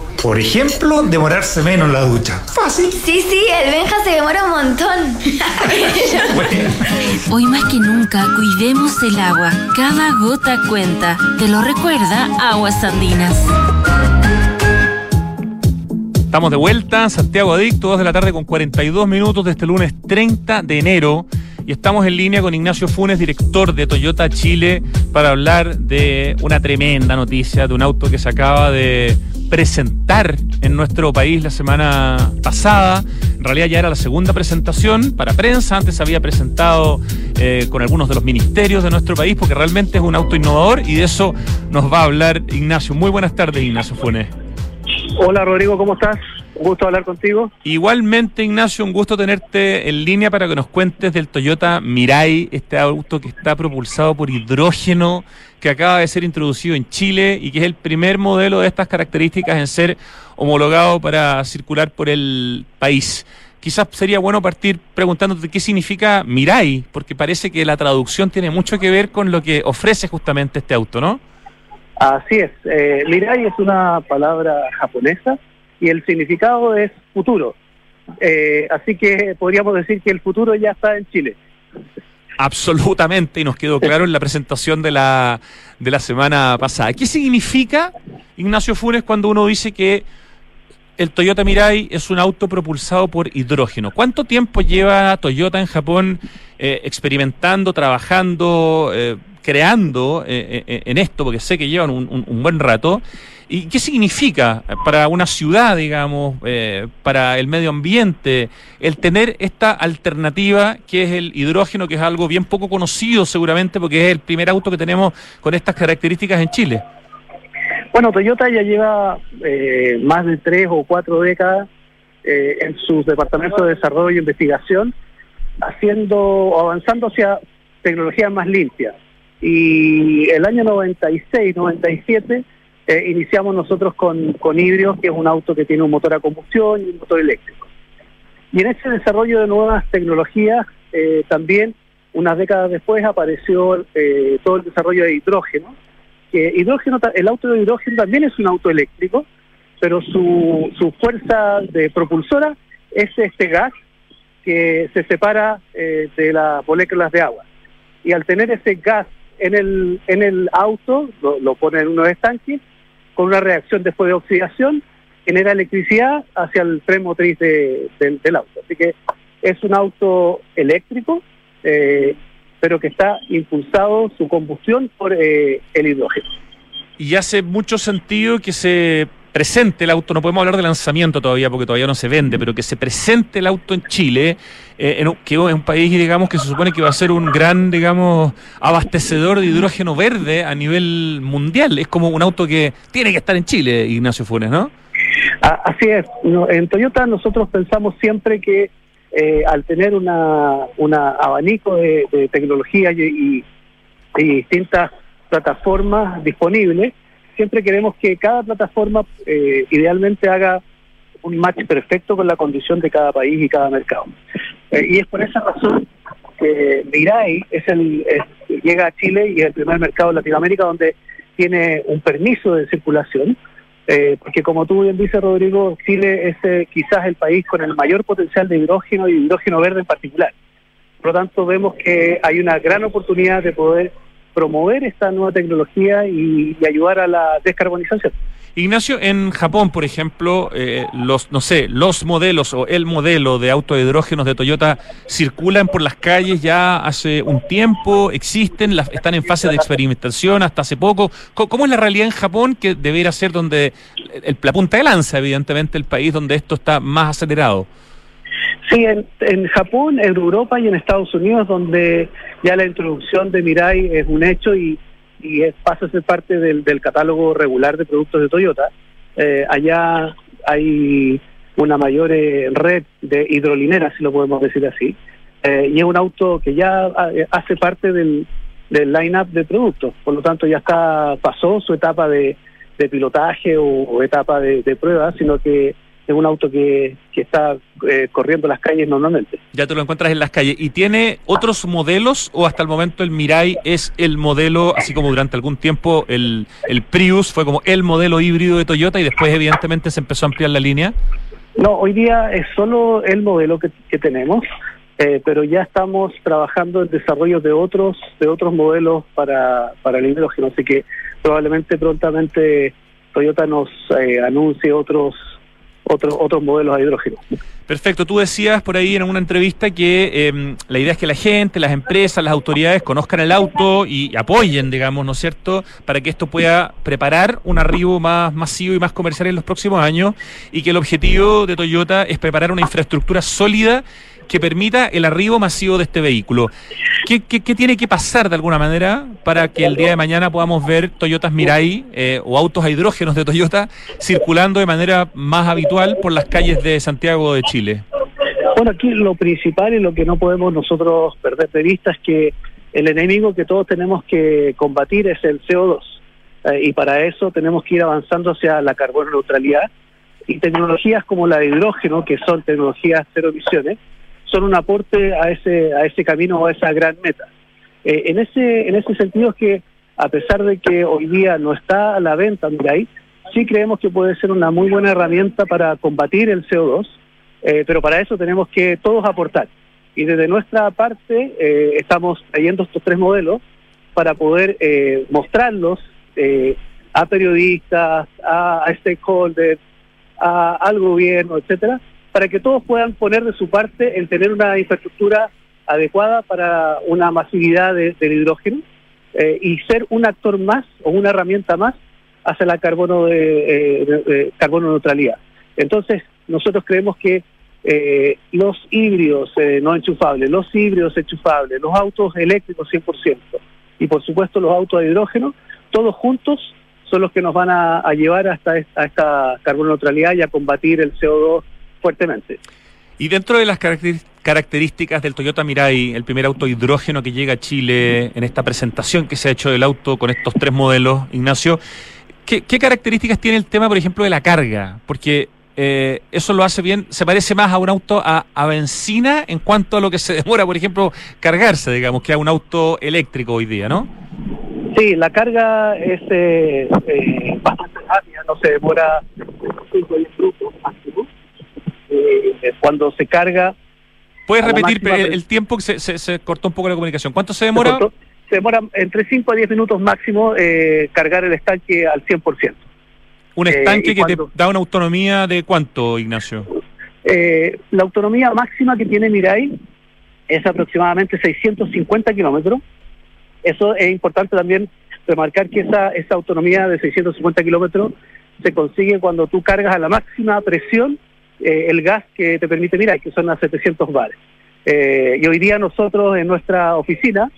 Por ejemplo, demorarse menos en la ducha. Fácil. Sí, sí, el Benja se demora un montón. Hoy más que nunca, cuidemos el agua. Cada gota cuenta. Te lo recuerda Aguas Andinas. Estamos de vuelta, Santiago Adicto, 2 de la tarde con 42 minutos de este lunes 30 de enero. Y estamos en línea con Ignacio Funes, director de Toyota Chile, para hablar de una tremenda noticia, de un auto que se acaba de presentar en nuestro país la semana pasada. En realidad ya era la segunda presentación para prensa. Antes se había presentado eh, con algunos de los ministerios de nuestro país porque realmente es un auto innovador y de eso nos va a hablar Ignacio. Muy buenas tardes, Ignacio Funes. Hola Rodrigo, ¿cómo estás? Un gusto hablar contigo. Igualmente, Ignacio, un gusto tenerte en línea para que nos cuentes del Toyota Mirai, este auto que está propulsado por hidrógeno, que acaba de ser introducido en Chile y que es el primer modelo de estas características en ser homologado para circular por el país. Quizás sería bueno partir preguntándote qué significa Mirai, porque parece que la traducción tiene mucho que ver con lo que ofrece justamente este auto, ¿no? Así es. Eh, Mirai es una palabra japonesa y el significado es futuro. Eh, así que podríamos decir que el futuro ya está en Chile. Absolutamente, y nos quedó claro en la presentación de la, de la semana pasada. ¿Qué significa, Ignacio Funes, cuando uno dice que el Toyota Mirai es un auto propulsado por hidrógeno? ¿Cuánto tiempo lleva Toyota en Japón eh, experimentando, trabajando, eh, creando eh, en esto? Porque sé que llevan un, un buen rato. ¿Y qué significa para una ciudad, digamos, eh, para el medio ambiente, el tener esta alternativa que es el hidrógeno, que es algo bien poco conocido seguramente, porque es el primer auto que tenemos con estas características en Chile? Bueno, Toyota ya lleva eh, más de tres o cuatro décadas eh, en sus departamentos de desarrollo e investigación, haciendo avanzando hacia tecnologías más limpias. Y el año 96, 97 eh, iniciamos nosotros con, con Hidrio, que es un auto que tiene un motor a combustión y un motor eléctrico. Y en ese desarrollo de nuevas tecnologías, eh, también unas décadas después apareció eh, todo el desarrollo de hidrógeno. Que hidrógeno, el auto de hidrógeno también es un auto eléctrico, pero su, su fuerza de propulsora es este gas que se separa de las moléculas de agua. Y al tener ese gas en el, en el auto, lo, lo pone en unos estanques, con una reacción después de oxidación, genera electricidad hacia el tren motriz del auto. Así que es un auto eléctrico, eh, pero que está impulsado su combustión por eh, el hidrógeno. Y hace mucho sentido que se presente el auto, no podemos hablar de lanzamiento todavía porque todavía no se vende, pero que se presente el auto en Chile, eh, que es un país, digamos, que se supone que va a ser un gran, digamos, abastecedor de hidrógeno verde a nivel mundial. Es como un auto que tiene que estar en Chile, Ignacio Funes, ¿no? Así es. en Toyota nosotros pensamos siempre que eh, al tener una, una abanico de, tecnología y distintas plataformas disponibles, siempre queremos que cada plataforma eh, idealmente haga un match perfecto con la condición de cada país y cada mercado. Eh, y es por esa razón que Mirai es el, llega a Chile y es el primer mercado en Latinoamérica donde tiene un permiso de circulación, eh, porque como tú bien dices, Rodrigo, Chile es quizás el país con el mayor potencial de hidrógeno y hidrógeno verde en particular. Por lo tanto, vemos que hay una gran oportunidad de poder promover esta nueva tecnología y, ayudar a la descarbonización. Ignacio, en Japón, por ejemplo, eh, los, no sé, los modelos o el modelo de auto de de Toyota circulan por las calles ya hace un tiempo, existen, están en fase de experimentación hasta hace poco. ¿Cómo, cómo es la realidad en Japón, que debería ser donde el, la punta de lanza, evidentemente, el país donde esto está más acelerado? Sí, en, en, Japón, en Europa y en Estados Unidos, donde ya la introducción de Mirai es un hecho y, y es, pasa a ser parte del, del, catálogo regular de productos de Toyota. Eh, allá hay una mayor eh, red de hidrolineras, si lo podemos decir así, eh, y es un auto que ya eh, hace parte del, del line-up de productos. Por lo tanto, ya está pasó su etapa de, de pilotaje o, etapa de, de prueba, sino que es un auto que, que está eh, corriendo las calles normalmente. Ya te lo encuentras en las calles. ¿Y tiene otros modelos o hasta el momento el Mirai es el modelo, así como durante algún tiempo el, el Prius fue como el modelo híbrido de Toyota y después evidentemente se empezó a ampliar la línea? No, hoy día es solo el modelo que, que tenemos. Eh, pero ya estamos trabajando en desarrollo de otros de otros modelos para, para el hidrógeno, así que probablemente prontamente Toyota nos eh, anuncie otros otros otros modelos a hidrógeno. Perfecto, tú decías por ahí en una entrevista que eh, la idea es que la gente, las empresas, las autoridades conozcan el auto y apoyen, digamos, ¿no es cierto?, para que esto pueda preparar un arribo más masivo y más comercial en los próximos años y que el objetivo de Toyota es preparar una infraestructura sólida que permita el arribo masivo de este vehículo. ¿Qué, qué, qué tiene que pasar de alguna manera para que el día de mañana podamos ver Toyotas Mirai eh, o autos a hidrógenos de Toyota circulando de manera más habitual por las calles de Santiago de Chile? Bueno, aquí lo principal y lo que no podemos nosotros perder de vista es que el enemigo que todos tenemos que combatir es el CO2. Eh, y para eso tenemos que ir avanzando hacia la carbono neutralidad y tecnologías como la de hidrógeno, que son tecnologías cero emisiones, son un aporte a ese a ese camino o a esa gran meta. Eh, en ese en ese sentido es que a pesar de que hoy día no está a la venta Mirai, sí creemos que puede ser una muy buena herramienta para combatir el CO2, eh, pero para eso tenemos que todos aportar. Y desde nuestra parte eh, estamos trayendo estos tres modelos para poder eh, mostrarlos a periodistas, a, a stakeholders, a, al gobierno, etcétera, para que todos puedan poner de su parte en tener una infraestructura adecuada para una masividad de, del hidrógeno eh, y ser un actor más o una herramienta más hacia la carbono de, eh, carbono neutralidad. Entonces, nosotros creemos que eh, los híbridos eh, no enchufables, los híbridos enchufables, los autos eléctricos 100% y por supuesto los autos de hidrógeno, todos juntos son los que nos van a, a llevar hasta esta, a esta carbono neutralidad y a combatir el CO2 fuertemente. Y dentro de las características del Toyota Mirai, el primer auto hidrógeno que llega a Chile en esta presentación que se ha hecho del auto con estos tres modelos, Ignacio, ¿qué, qué características tiene el tema, por ejemplo, de la carga? Porque eh, eso lo hace bien, se parece más a un auto a, a, benzina en cuanto a lo que se demora, por ejemplo, cargarse, digamos, que a un auto eléctrico hoy día, ¿no? Sí, la carga es eh, eh, bastante rápida, no se demora 5 minutos máximo. Eh, cuando se carga. ¿Puedes repetir el, el, tiempo que se, se, se, cortó un poco la comunicación? ¿Cuánto se demora? Se, se demora entre 5 a 10 minutos máximo eh, cargar el estanque al 100%. ¿Un estanque eh, que cuando, te da una autonomía de cuánto, Ignacio? Eh, la autonomía máxima que tiene Mirai es aproximadamente 650 kilómetros. Eso es importante también remarcar que esa, esa autonomía de 650 kilómetros se consigue cuando tú cargas a la máxima presión eh, el gas que te permite Mirai, que son a 700 bares. Eh, y hoy día nosotros en nuestra oficina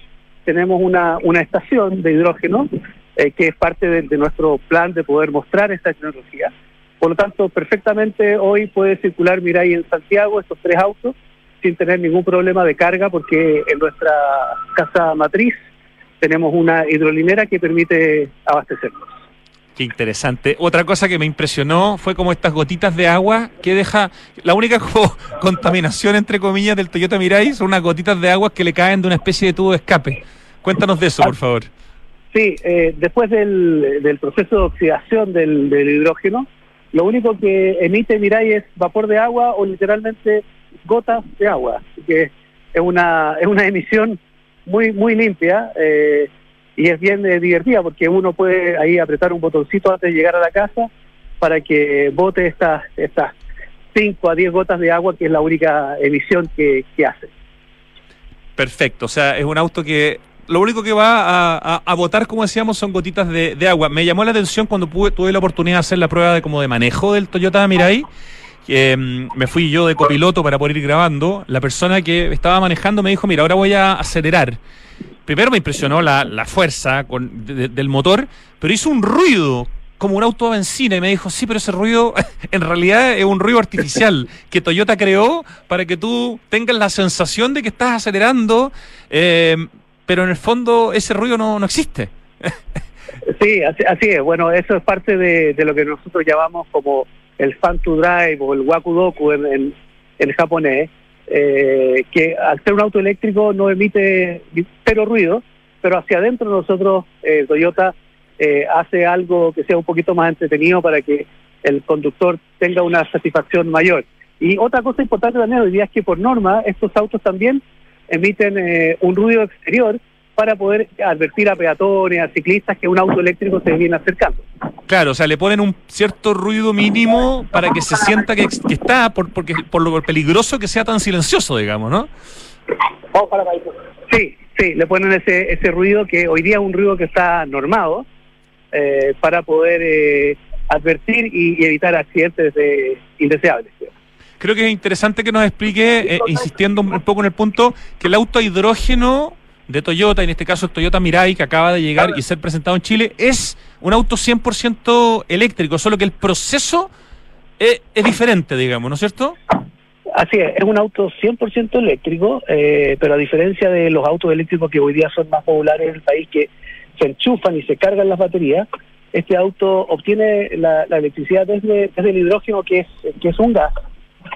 tenemos una, una estación de hidrógeno eh, que es parte de, de, nuestro plan de poder mostrar esta tecnología. Por lo tanto, perfectamente hoy puede circular Mirai en Santiago estos tres autos sin tener ningún problema de carga porque en nuestra casa matriz tenemos una hidrolinera que permite abastecernos. Qué interesante. Otra cosa que me impresionó fue como estas gotitas de agua que deja la única co contaminación entre comillas del Toyota Mirai son unas gotitas de agua que le caen de una especie de tubo de escape. Cuéntanos de eso, por favor. Sí, eh, después del, del, proceso de oxidación del, del, hidrógeno, lo único que emite Mirai es vapor de agua o literalmente gotas de agua, Así que es una es una emisión muy muy limpia eh, y es bien eh, divertida porque uno puede ahí apretar un botoncito antes de llegar a la casa para que bote estas estas 5 a 10 gotas de agua, que es la única emisión que, hace. Perfecto, o sea, es un auto que lo único que va a, a, botar, como decíamos, son gotitas de, de, agua. Me llamó la atención cuando pude, tuve la oportunidad de hacer la prueba de como de manejo del Toyota Mirai. Eh, me fui yo de copiloto para poder ir grabando. La persona que estaba manejando me dijo, mira, ahora voy a acelerar. Primero me impresionó la, la fuerza con, de, del motor, pero hizo un ruido como un auto de benzina y me dijo, sí, pero ese ruido en realidad es un ruido artificial que Toyota creó para que tú tengas la sensación de que estás acelerando, eh, pero en el fondo ese ruido no, no existe. Sí, así, así, es. Bueno, eso es parte de, de, lo que nosotros llamamos como el fan to drive o el wakudoku en, en, en japonés, eh, que al ser un auto eléctrico no emite cero ruido, pero hacia adentro nosotros, eh, Toyota, eh, hace algo que sea un poquito más entretenido para que el conductor tenga una satisfacción mayor. Y otra cosa importante también hoy día es que por norma estos autos también emiten eh, un ruido exterior para poder advertir a peatones, a ciclistas que un auto eléctrico se viene acercando. Claro, o sea, le ponen un cierto ruido mínimo para que se sienta que, que está, por, porque, por lo peligroso que sea tan silencioso, digamos, ¿no? Vamos para Sí, sí, le ponen ese, ese ruido que hoy día es un ruido que está normado eh, para poder eh, advertir y, y, evitar accidentes de, indeseables. Creo que es interesante que nos explique, eh, insistiendo un poco en el punto, que el auto a hidrógeno de Toyota, en este caso Toyota Mirai, que acaba de llegar y ser presentado en Chile, es un auto 100% eléctrico, solo que el proceso es, es, diferente, digamos, ¿no es cierto? Así es, es un auto 100% eléctrico, eh, pero a diferencia de los autos eléctricos que hoy día son más populares en el país, que se enchufan y se cargan las baterías, este auto obtiene la, la electricidad desde, desde, el hidrógeno, que es, que es un gas,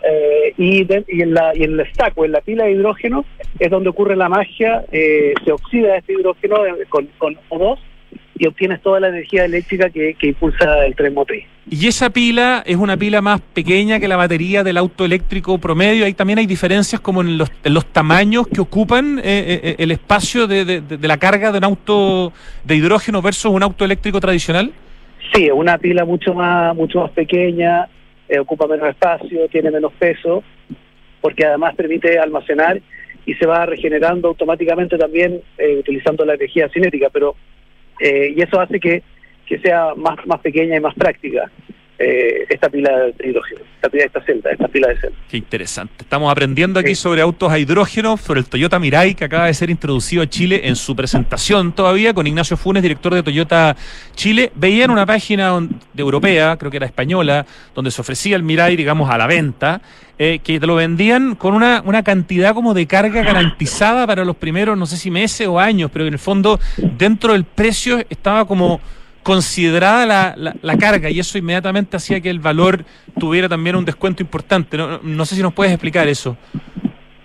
eh, y, de, y, en la, y en el stack o en la pila de hidrógeno es donde ocurre la magia, eh, se oxida este hidrógeno con, con O2 y obtienes toda la energía eléctrica que, que, impulsa el tren motriz. ¿Y esa pila es una pila más pequeña que la batería del auto eléctrico promedio? Ahí también hay diferencias como en los, en los tamaños que ocupan eh, eh, el espacio de, de, de, la carga de un auto de hidrógeno versus un auto eléctrico tradicional. Sí, es una pila mucho más, mucho más pequeña, eh, ocupa menos espacio, tiene menos peso, porque además permite almacenar y se va regenerando automáticamente también eh, utilizando la energía cinética, pero eh, y eso hace que, que sea más, más pequeña y más práctica. Eh, esta pila de hidrógeno, esta pila, esta celda, esta pila de celda. Qué interesante. Estamos aprendiendo aquí sí. sobre autos a hidrógeno, sobre el Toyota Mirai, que acaba de ser introducido a Chile en su presentación todavía, con Ignacio Funes, director de Toyota Chile. Veía en una página de europea, creo que era española, donde se ofrecía el Mirai, digamos, a la venta, eh, que te lo vendían con una, una cantidad como de carga garantizada para los primeros, no sé si meses o años, pero en el fondo, dentro del precio estaba como considerada la, la, la, carga y eso inmediatamente hacía que el valor tuviera también un descuento importante. No, no sé si nos puedes explicar eso.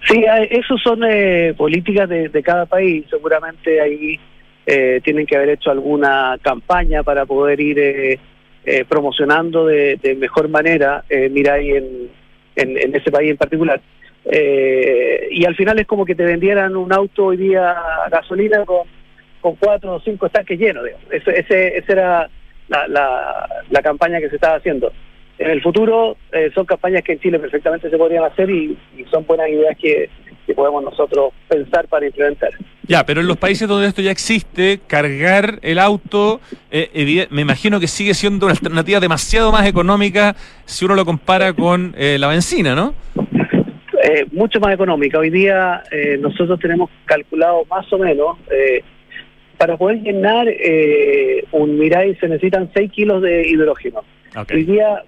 Sí, eso son eh, políticas de, cada país. Seguramente ahí eh, tienen que haber hecho alguna campaña para poder ir eh, eh promocionando de, mejor manera eh, Mirai en, en, en, ese país en particular. Eh, y al final es como que te vendieran un auto hoy día gasolina con con cuatro o cinco estanques llenos. Digamos. Ese, ese, esa era la, la, la, campaña que se estaba haciendo. En el futuro eh, son campañas que en Chile perfectamente se podrían hacer y, y son buenas ideas que, que, podemos nosotros pensar para implementar. Ya, pero en los países donde esto ya existe, cargar el auto, eh, me imagino que sigue siendo una alternativa demasiado más económica si uno lo compara con eh, la benzina, ¿no? Eh, mucho más económica. Hoy día eh, nosotros tenemos calculado más o menos eh, para poder llenar eh, un Mirai se necesitan 6 kilos de hidrógeno. Okay. Hoy día,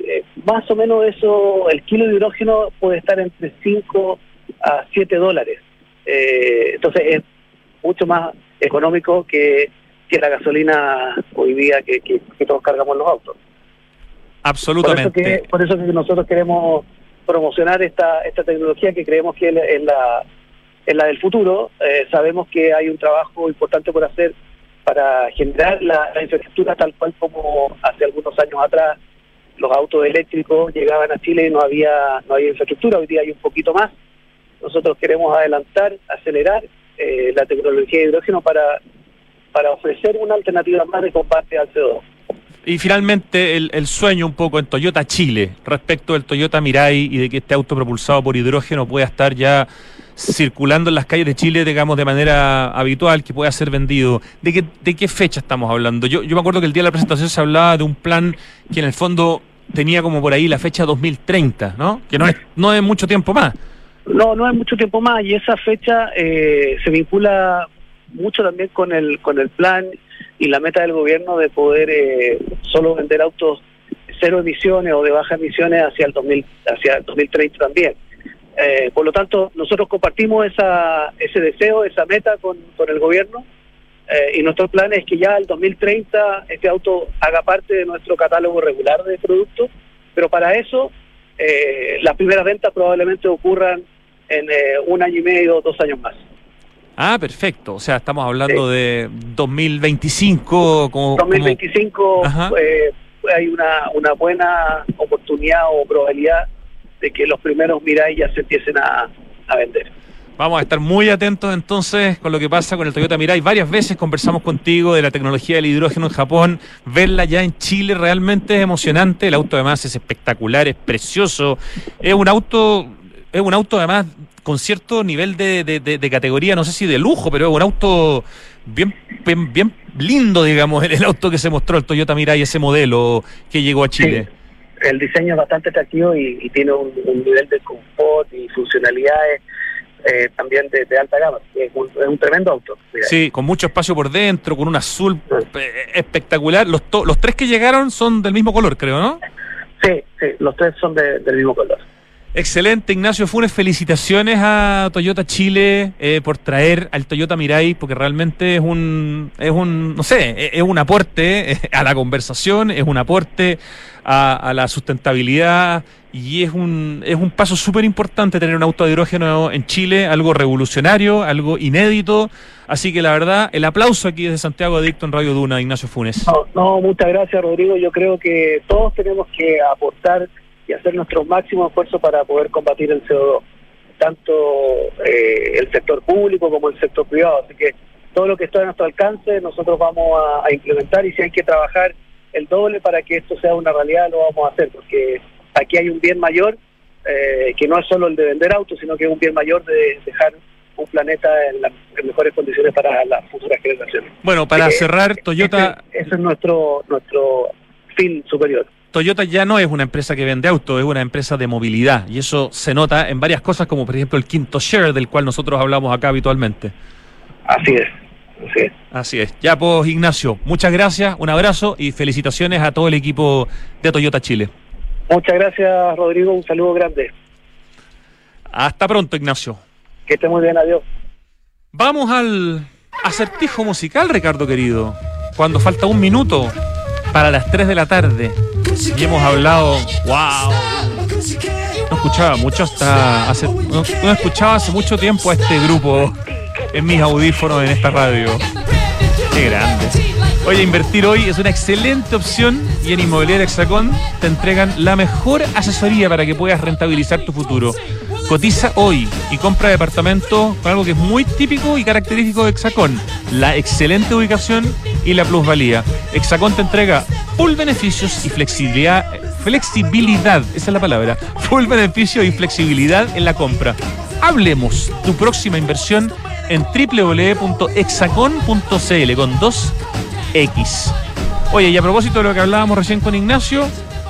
eh, más o menos eso, el kilo de hidrógeno puede estar entre 5 a 7 dólares. Eh, entonces es mucho más económico que, que la gasolina hoy día que, que, que, todos cargamos los autos. Absolutamente. Por eso que, por eso que nosotros queremos promocionar esta, esta tecnología que creemos que es la en la del futuro. Eh, sabemos que hay un trabajo importante por hacer para generar la, infraestructura tal cual como hace algunos años atrás los autos eléctricos llegaban a Chile y no había no había infraestructura. Hoy día hay un poquito más. Nosotros queremos adelantar, acelerar eh, la tecnología de hidrógeno para para ofrecer una alternativa más de combate al CO2. Y finalmente el, el sueño un poco en Toyota Chile respecto del Toyota Mirai y de que este auto propulsado por hidrógeno pueda estar ya circulando en las calles de Chile, digamos, de manera habitual, que pueda ser vendido. ¿De qué, de qué fecha estamos hablando? Yo, yo me acuerdo que el día de la presentación se hablaba de un plan que en el fondo tenía como por ahí la fecha 2030, ¿no? Que no es, no es mucho tiempo más. No, no es mucho tiempo más y esa fecha eh, se vincula mucho también con el con el plan y la meta del gobierno de poder eh, solo vender autos cero emisiones o de bajas emisiones hacia el 2000, hacia el 2030 también. Eh, por lo tanto, nosotros compartimos esa, ese deseo, esa meta con, con el gobierno eh, y nuestro plan es que ya el 2030 este auto haga parte de nuestro catálogo regular de productos, pero para eso eh, las primeras ventas probablemente ocurran en eh, un año y medio, dos años más. Ah, perfecto. O sea, estamos hablando sí. de 2025. Como, 2025 como... eh, hay una, una buena oportunidad o probabilidad de que los primeros Mirai ya se empiecen a, a vender. Vamos a estar muy atentos entonces con lo que pasa con el Toyota Mirai. Varias veces conversamos contigo de la tecnología del hidrógeno en Japón. Verla ya en Chile realmente es emocionante. El auto además es espectacular, es precioso. Es un auto, es un auto además con cierto nivel de, de, de, de categoría, no sé si de lujo, pero es un auto bien, bien, bien lindo, digamos, el, el, auto que se mostró, el Toyota Mirai, ese modelo que llegó a Chile. Sí. El diseño es bastante atractivo y, y tiene un, un, nivel de confort y funcionalidades eh, también de, alta gama. Es un, es un tremendo auto. Sí, con mucho espacio por dentro, con un azul sí. espectacular. Los, los tres que llegaron son del mismo color, creo, ¿no? Sí, sí, los tres son de, del mismo color. Excelente, Ignacio Funes. Felicitaciones a Toyota Chile eh, por traer al Toyota Mirai, porque realmente es un, es un, no sé, es un aporte a la conversación, es un aporte a, a la sustentabilidad y es un, es un paso súper importante tener un auto de hidrógeno en Chile, algo revolucionario, algo inédito. Así que la verdad, el aplauso aquí desde Santiago Adicto en Radio Duna, Ignacio Funes. No, no, muchas gracias, Rodrigo. Yo creo que todos tenemos que aportar y hacer nuestro máximo esfuerzo para poder combatir el CO2, tanto eh, el sector público como el sector privado. Así que todo lo que está a nuestro alcance nosotros vamos a, a implementar y si hay que trabajar el doble para que esto sea una realidad lo vamos a hacer, porque aquí hay un bien mayor eh, que no es solo el de vender autos, sino que es un bien mayor de dejar un planeta en las mejores condiciones para las futuras generaciones. Bueno, para eh, cerrar, Toyota... Ese, ese es nuestro, nuestro fin superior. Toyota ya no es una empresa que vende autos, es una empresa de movilidad. Y eso se nota en varias cosas, como por ejemplo el quinto share, del cual nosotros hablamos acá habitualmente. Así es. Así es. Así es. Ya, pues, Ignacio, muchas gracias, un abrazo y felicitaciones a todo el equipo de Toyota Chile. Muchas gracias, Rodrigo. Un saludo grande. Hasta pronto, Ignacio. Que esté muy bien, adiós. Vamos al acertijo musical, Ricardo querido. Cuando falta un minuto para las 3 de la tarde y hemos hablado, wow, no escuchaba mucho hasta hace, no, escuchaba hace mucho tiempo a este grupo en mis audífonos en esta radio. Qué grande. Oye, invertir hoy es una excelente opción y en Inmobiliaria Hexacón te entregan la mejor asesoría para que puedas rentabilizar tu futuro. Cotiza hoy y compra departamento con algo que es muy típico y característico de Hexacón, la excelente ubicación y la plusvalía. Hexacón te entrega full beneficios y flexibilidad, flexibilidad, esa es la palabra, full beneficio y flexibilidad en la compra. Hablemos tu próxima inversión en www.hexacon.cl con dos X. Oye, y a propósito de lo que hablábamos recién con Ignacio,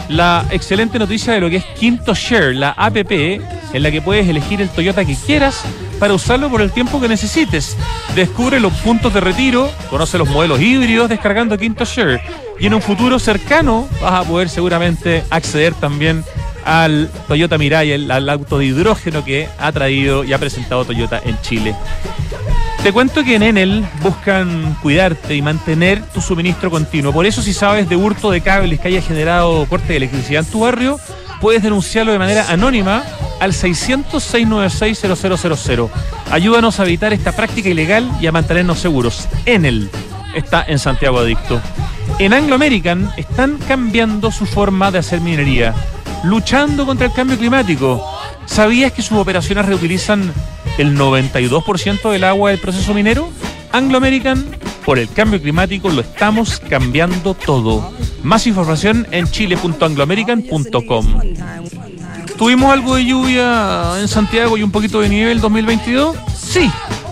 la excelente noticia de lo que es Quinto Share, la APP, en la que puedes elegir el Toyota que quieras para usarlo por el tiempo que necesites. Descubre los puntos de retiro, conoce los modelos híbridos descargando Quinto Share. Y en un futuro cercano vas a poder seguramente acceder también al Toyota Mirai, el, al auto de hidrógeno que ha traído y ha presentado Toyota en Chile. Te cuento que en Enel buscan cuidarte y mantener tu suministro continuo. Por eso, si sabes de hurto de cables que haya generado corte de electricidad en tu barrio, puedes denunciarlo de manera anónima al 600-696-0000. Ayúdanos a evitar esta práctica ilegal y a mantenernos seguros. Enel está en Santiago Adicto. En Anglo American están cambiando su forma de hacer minería, luchando contra el cambio climático. ¿Sabías que sus operaciones reutilizan el 92% del agua del proceso minero? Anglo American, por el cambio climático lo estamos cambiando todo. Más información en chile.angloamerican.com. ¿Tuvimos algo de lluvia en Santiago y un poquito de nieve el 2022? Sí,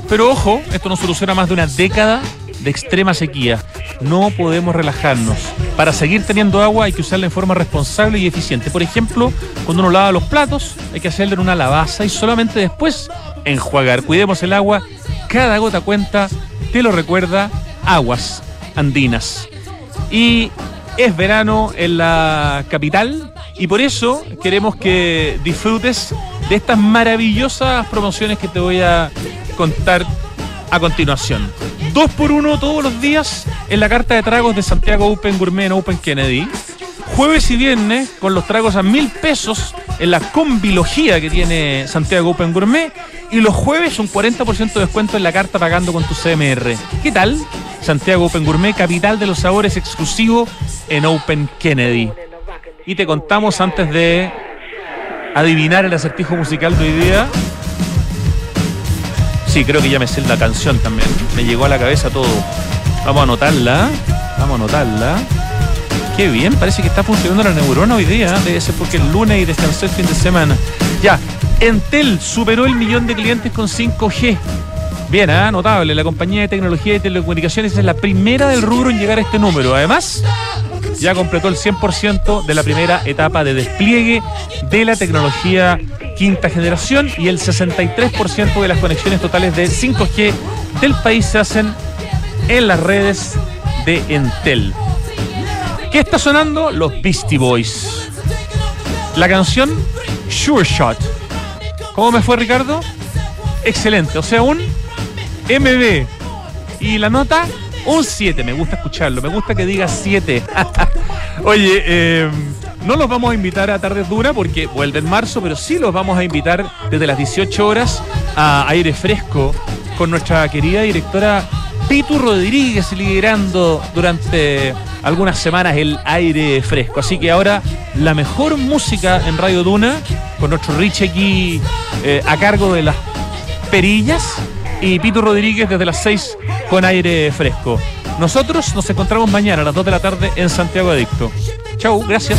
pero ojo, esto no soluciona más de una década de extrema sequía. No podemos relajarnos. Para seguir teniendo agua hay que usarla en forma responsable y eficiente. Por ejemplo, cuando uno lava los platos, hay que hacerle en una lavaza y solamente después enjuagar. Cuidemos el agua, cada gota cuenta, te lo recuerda, aguas andinas. Y es verano en la capital y por eso queremos que disfrutes de estas maravillosas promociones que te voy a contar a continuación. Dos por uno todos los días en la carta de tragos de Santiago Open Gourmet en Open Kennedy. Jueves y viernes con los tragos a mil pesos en la combilogía que tiene Santiago Open Gourmet. Y los jueves un 40% de descuento en la carta pagando con tu CMR. ¿Qué tal? Santiago Open Gourmet, capital de los sabores exclusivo en Open Kennedy. Y te contamos antes de adivinar el acertijo musical de hoy día. Sí, creo que ya me sé la canción también. Me llegó a la cabeza todo. Vamos a anotarla. Vamos a anotarla. Qué bien, parece que está funcionando la neurona hoy día. Debe ser porque es lunes y descansé el fin de semana. Ya, Entel superó el millón de clientes con 5G. Bien, ¿ah? notable. La compañía de tecnología y telecomunicaciones es la primera del rubro en llegar a este número. Además, ya completó el 100% de la primera etapa de despliegue de la tecnología quinta generación y el 63% de las conexiones totales de 5G del país se hacen en las redes de Entel. ¿Qué está sonando? Los Beastie Boys. La canción Sure Shot. ¿Cómo me fue Ricardo? Excelente, o sea, un MB. Y la nota, un 7. Me gusta escucharlo, me gusta que diga 7. Oye, eh, no los vamos a invitar a Tardes Dura porque vuelve en marzo, pero sí los vamos a invitar desde las 18 horas a aire fresco con nuestra querida directora Pitu Rodríguez liderando durante algunas semanas el aire fresco. Así que ahora la mejor música en Radio Duna con nuestro Rich aquí eh, a cargo de las perillas y Pito Rodríguez desde las 6 con aire fresco. Nosotros nos encontramos mañana a las 2 de la tarde en Santiago Adicto. Chau, gracias.